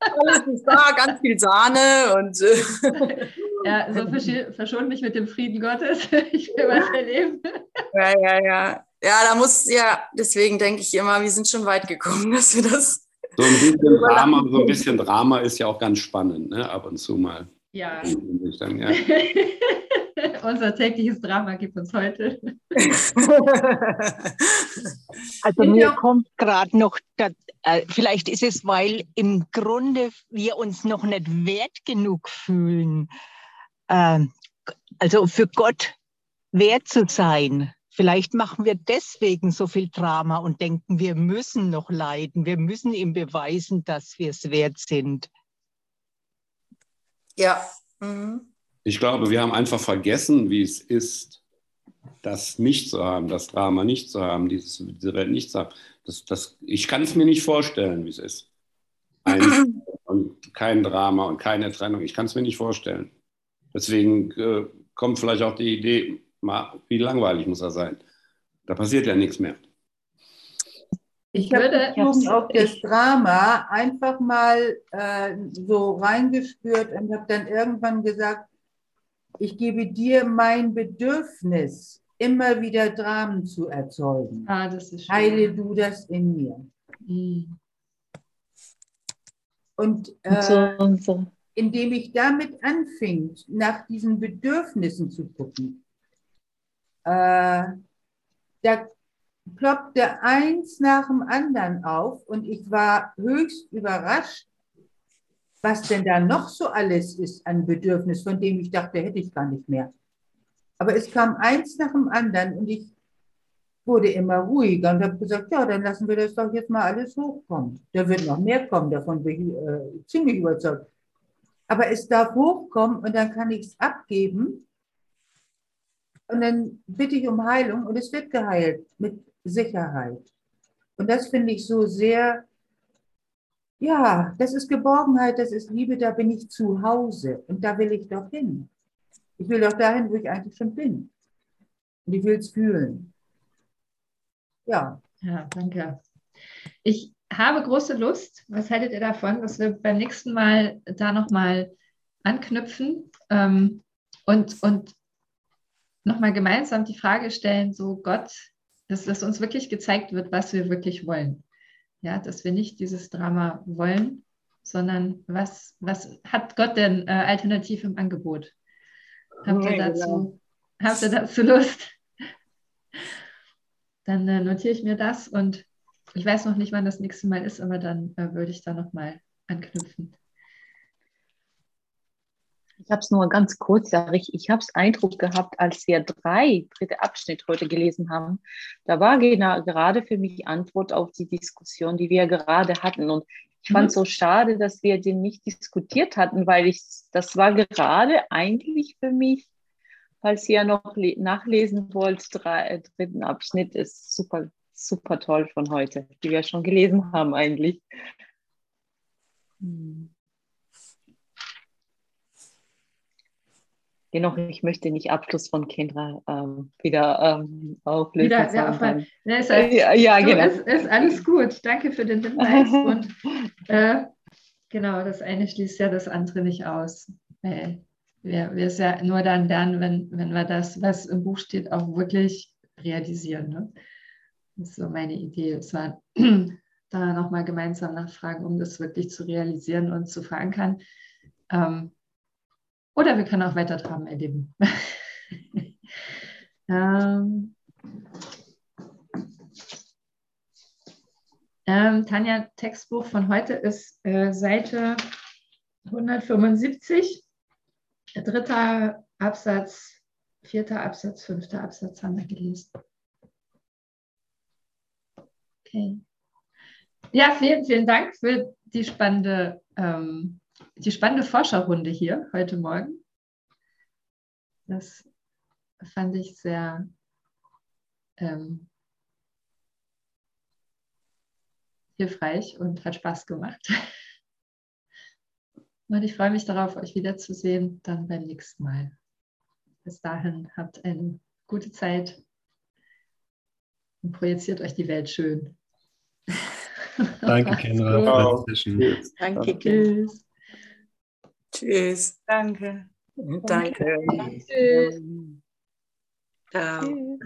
Speaker 12: alles ist da, ganz viel Sahne und
Speaker 1: ja, so verschont mich mit dem Frieden Gottes. Ich will was erleben.
Speaker 12: Ja, ja, ja. Ja, da muss, ja, deswegen denke ich immer, wir sind schon weit gekommen, dass wir das.
Speaker 7: So ein bisschen Drama, so ein bisschen Drama ist ja auch ganz spannend, ne? ab und zu mal.
Speaker 1: Ja. Dann, ja. Unser tägliches Drama gibt uns heute.
Speaker 14: also mir kommt gerade noch, das, äh, vielleicht ist es, weil im Grunde wir uns noch nicht wert genug fühlen, äh, also für Gott wert zu sein. Vielleicht machen wir deswegen so viel Drama und denken, wir müssen noch leiden, wir müssen ihm beweisen, dass wir es wert sind.
Speaker 12: Ja. Mhm.
Speaker 7: Ich glaube, wir haben einfach vergessen, wie es ist, das nicht zu haben, das Drama nicht zu haben, dieses, diese Welt nicht zu haben. Das, das, ich kann es mir nicht vorstellen, wie es ist. Ein, und kein Drama und keine Trennung. Ich kann es mir nicht vorstellen. Deswegen äh, kommt vielleicht auch die Idee, mal, wie langweilig muss er sein. Da passiert ja nichts mehr.
Speaker 10: Ich, ich würde auf das Drama einfach mal äh, so reingespürt und habe dann irgendwann gesagt, ich gebe dir mein Bedürfnis, immer wieder Dramen zu erzeugen.
Speaker 1: Ah, das ist schön.
Speaker 10: Heile du das in mir. Mhm. Und, äh, so, und so. indem ich damit anfing, nach diesen Bedürfnissen zu gucken, äh, da ploppte eins nach dem anderen auf und ich war höchst überrascht, was denn da noch so alles ist an Bedürfnis, von dem ich dachte, hätte ich gar nicht mehr. Aber es kam eins nach dem anderen und ich wurde immer ruhiger und habe gesagt, ja, dann lassen wir das doch jetzt mal alles hochkommen. Da wird noch mehr kommen, davon bin ich äh, ziemlich überzeugt. Aber es darf hochkommen und dann kann ich es abgeben und dann bitte ich um Heilung und es wird geheilt mit Sicherheit. Und das finde ich so sehr, ja, das ist Geborgenheit, das ist Liebe, da bin ich zu Hause und da will ich doch hin. Ich will doch dahin, wo ich eigentlich schon bin. Und ich will es fühlen. Ja.
Speaker 1: Ja, danke. Ich habe große Lust, was haltet ihr davon, dass wir beim nächsten Mal da nochmal anknüpfen ähm, und, und nochmal gemeinsam die Frage stellen, so Gott, dass, dass uns wirklich gezeigt wird, was wir wirklich wollen. Ja, dass wir nicht dieses Drama wollen, sondern was, was hat Gott denn äh, alternativ im Angebot? Habt ihr dazu, genau. habt ihr dazu Lust? Dann äh, notiere ich mir das und ich weiß noch nicht, wann das nächste Mal ist, aber dann äh, würde ich da nochmal anknüpfen.
Speaker 13: Ich habe es nur ganz kurz, sage ich, ich habe es Eindruck gehabt, als wir drei dritte Abschnitt heute gelesen haben, da war genau, gerade für mich Antwort auf die Diskussion, die wir gerade hatten. Und ich fand es mhm. so schade, dass wir den nicht diskutiert hatten, weil ich, das war gerade eigentlich für mich, falls ihr noch nachlesen wollt, drei, äh, dritten Abschnitt ist super, super toll von heute, die wir schon gelesen haben eigentlich. Hm. Dennoch, ich möchte nicht Abschluss von Kendra ähm, wieder ähm, auflösen. Wieder, ja, auf
Speaker 1: ein, ne, ist halt, ja, ja so, genau. Ist, ist, alles gut. Danke für den Hinweis. Und äh, genau, das eine schließt ja das andere nicht aus. Äh, wir, wir es ja nur dann lernen, wenn, wenn wir das, was im Buch steht, auch wirklich realisieren. Ne? Das ist so meine Idee. Es war da nochmal gemeinsam nachfragen, um das wirklich zu realisieren und zu verankern. Ähm, oder wir können auch weiter Traum erleben. ähm, ähm, Tanja, Textbuch von heute ist äh, Seite 175, dritter Absatz, vierter Absatz, fünfter Absatz haben wir gelesen. Okay. Ja, vielen, vielen Dank für die spannende, ähm, die spannende Forscherrunde hier heute Morgen. Das fand ich sehr ähm, hilfreich und hat Spaß gemacht. Und ich freue mich darauf, euch wiederzusehen, dann beim nächsten Mal. Bis dahin habt eine gute Zeit und projiziert euch die Welt schön.
Speaker 15: Danke, Kendra.
Speaker 12: Danke, Tschüss. Tschüss.
Speaker 2: Danke.
Speaker 12: Danke.
Speaker 1: Tschüss.
Speaker 6: Ciao.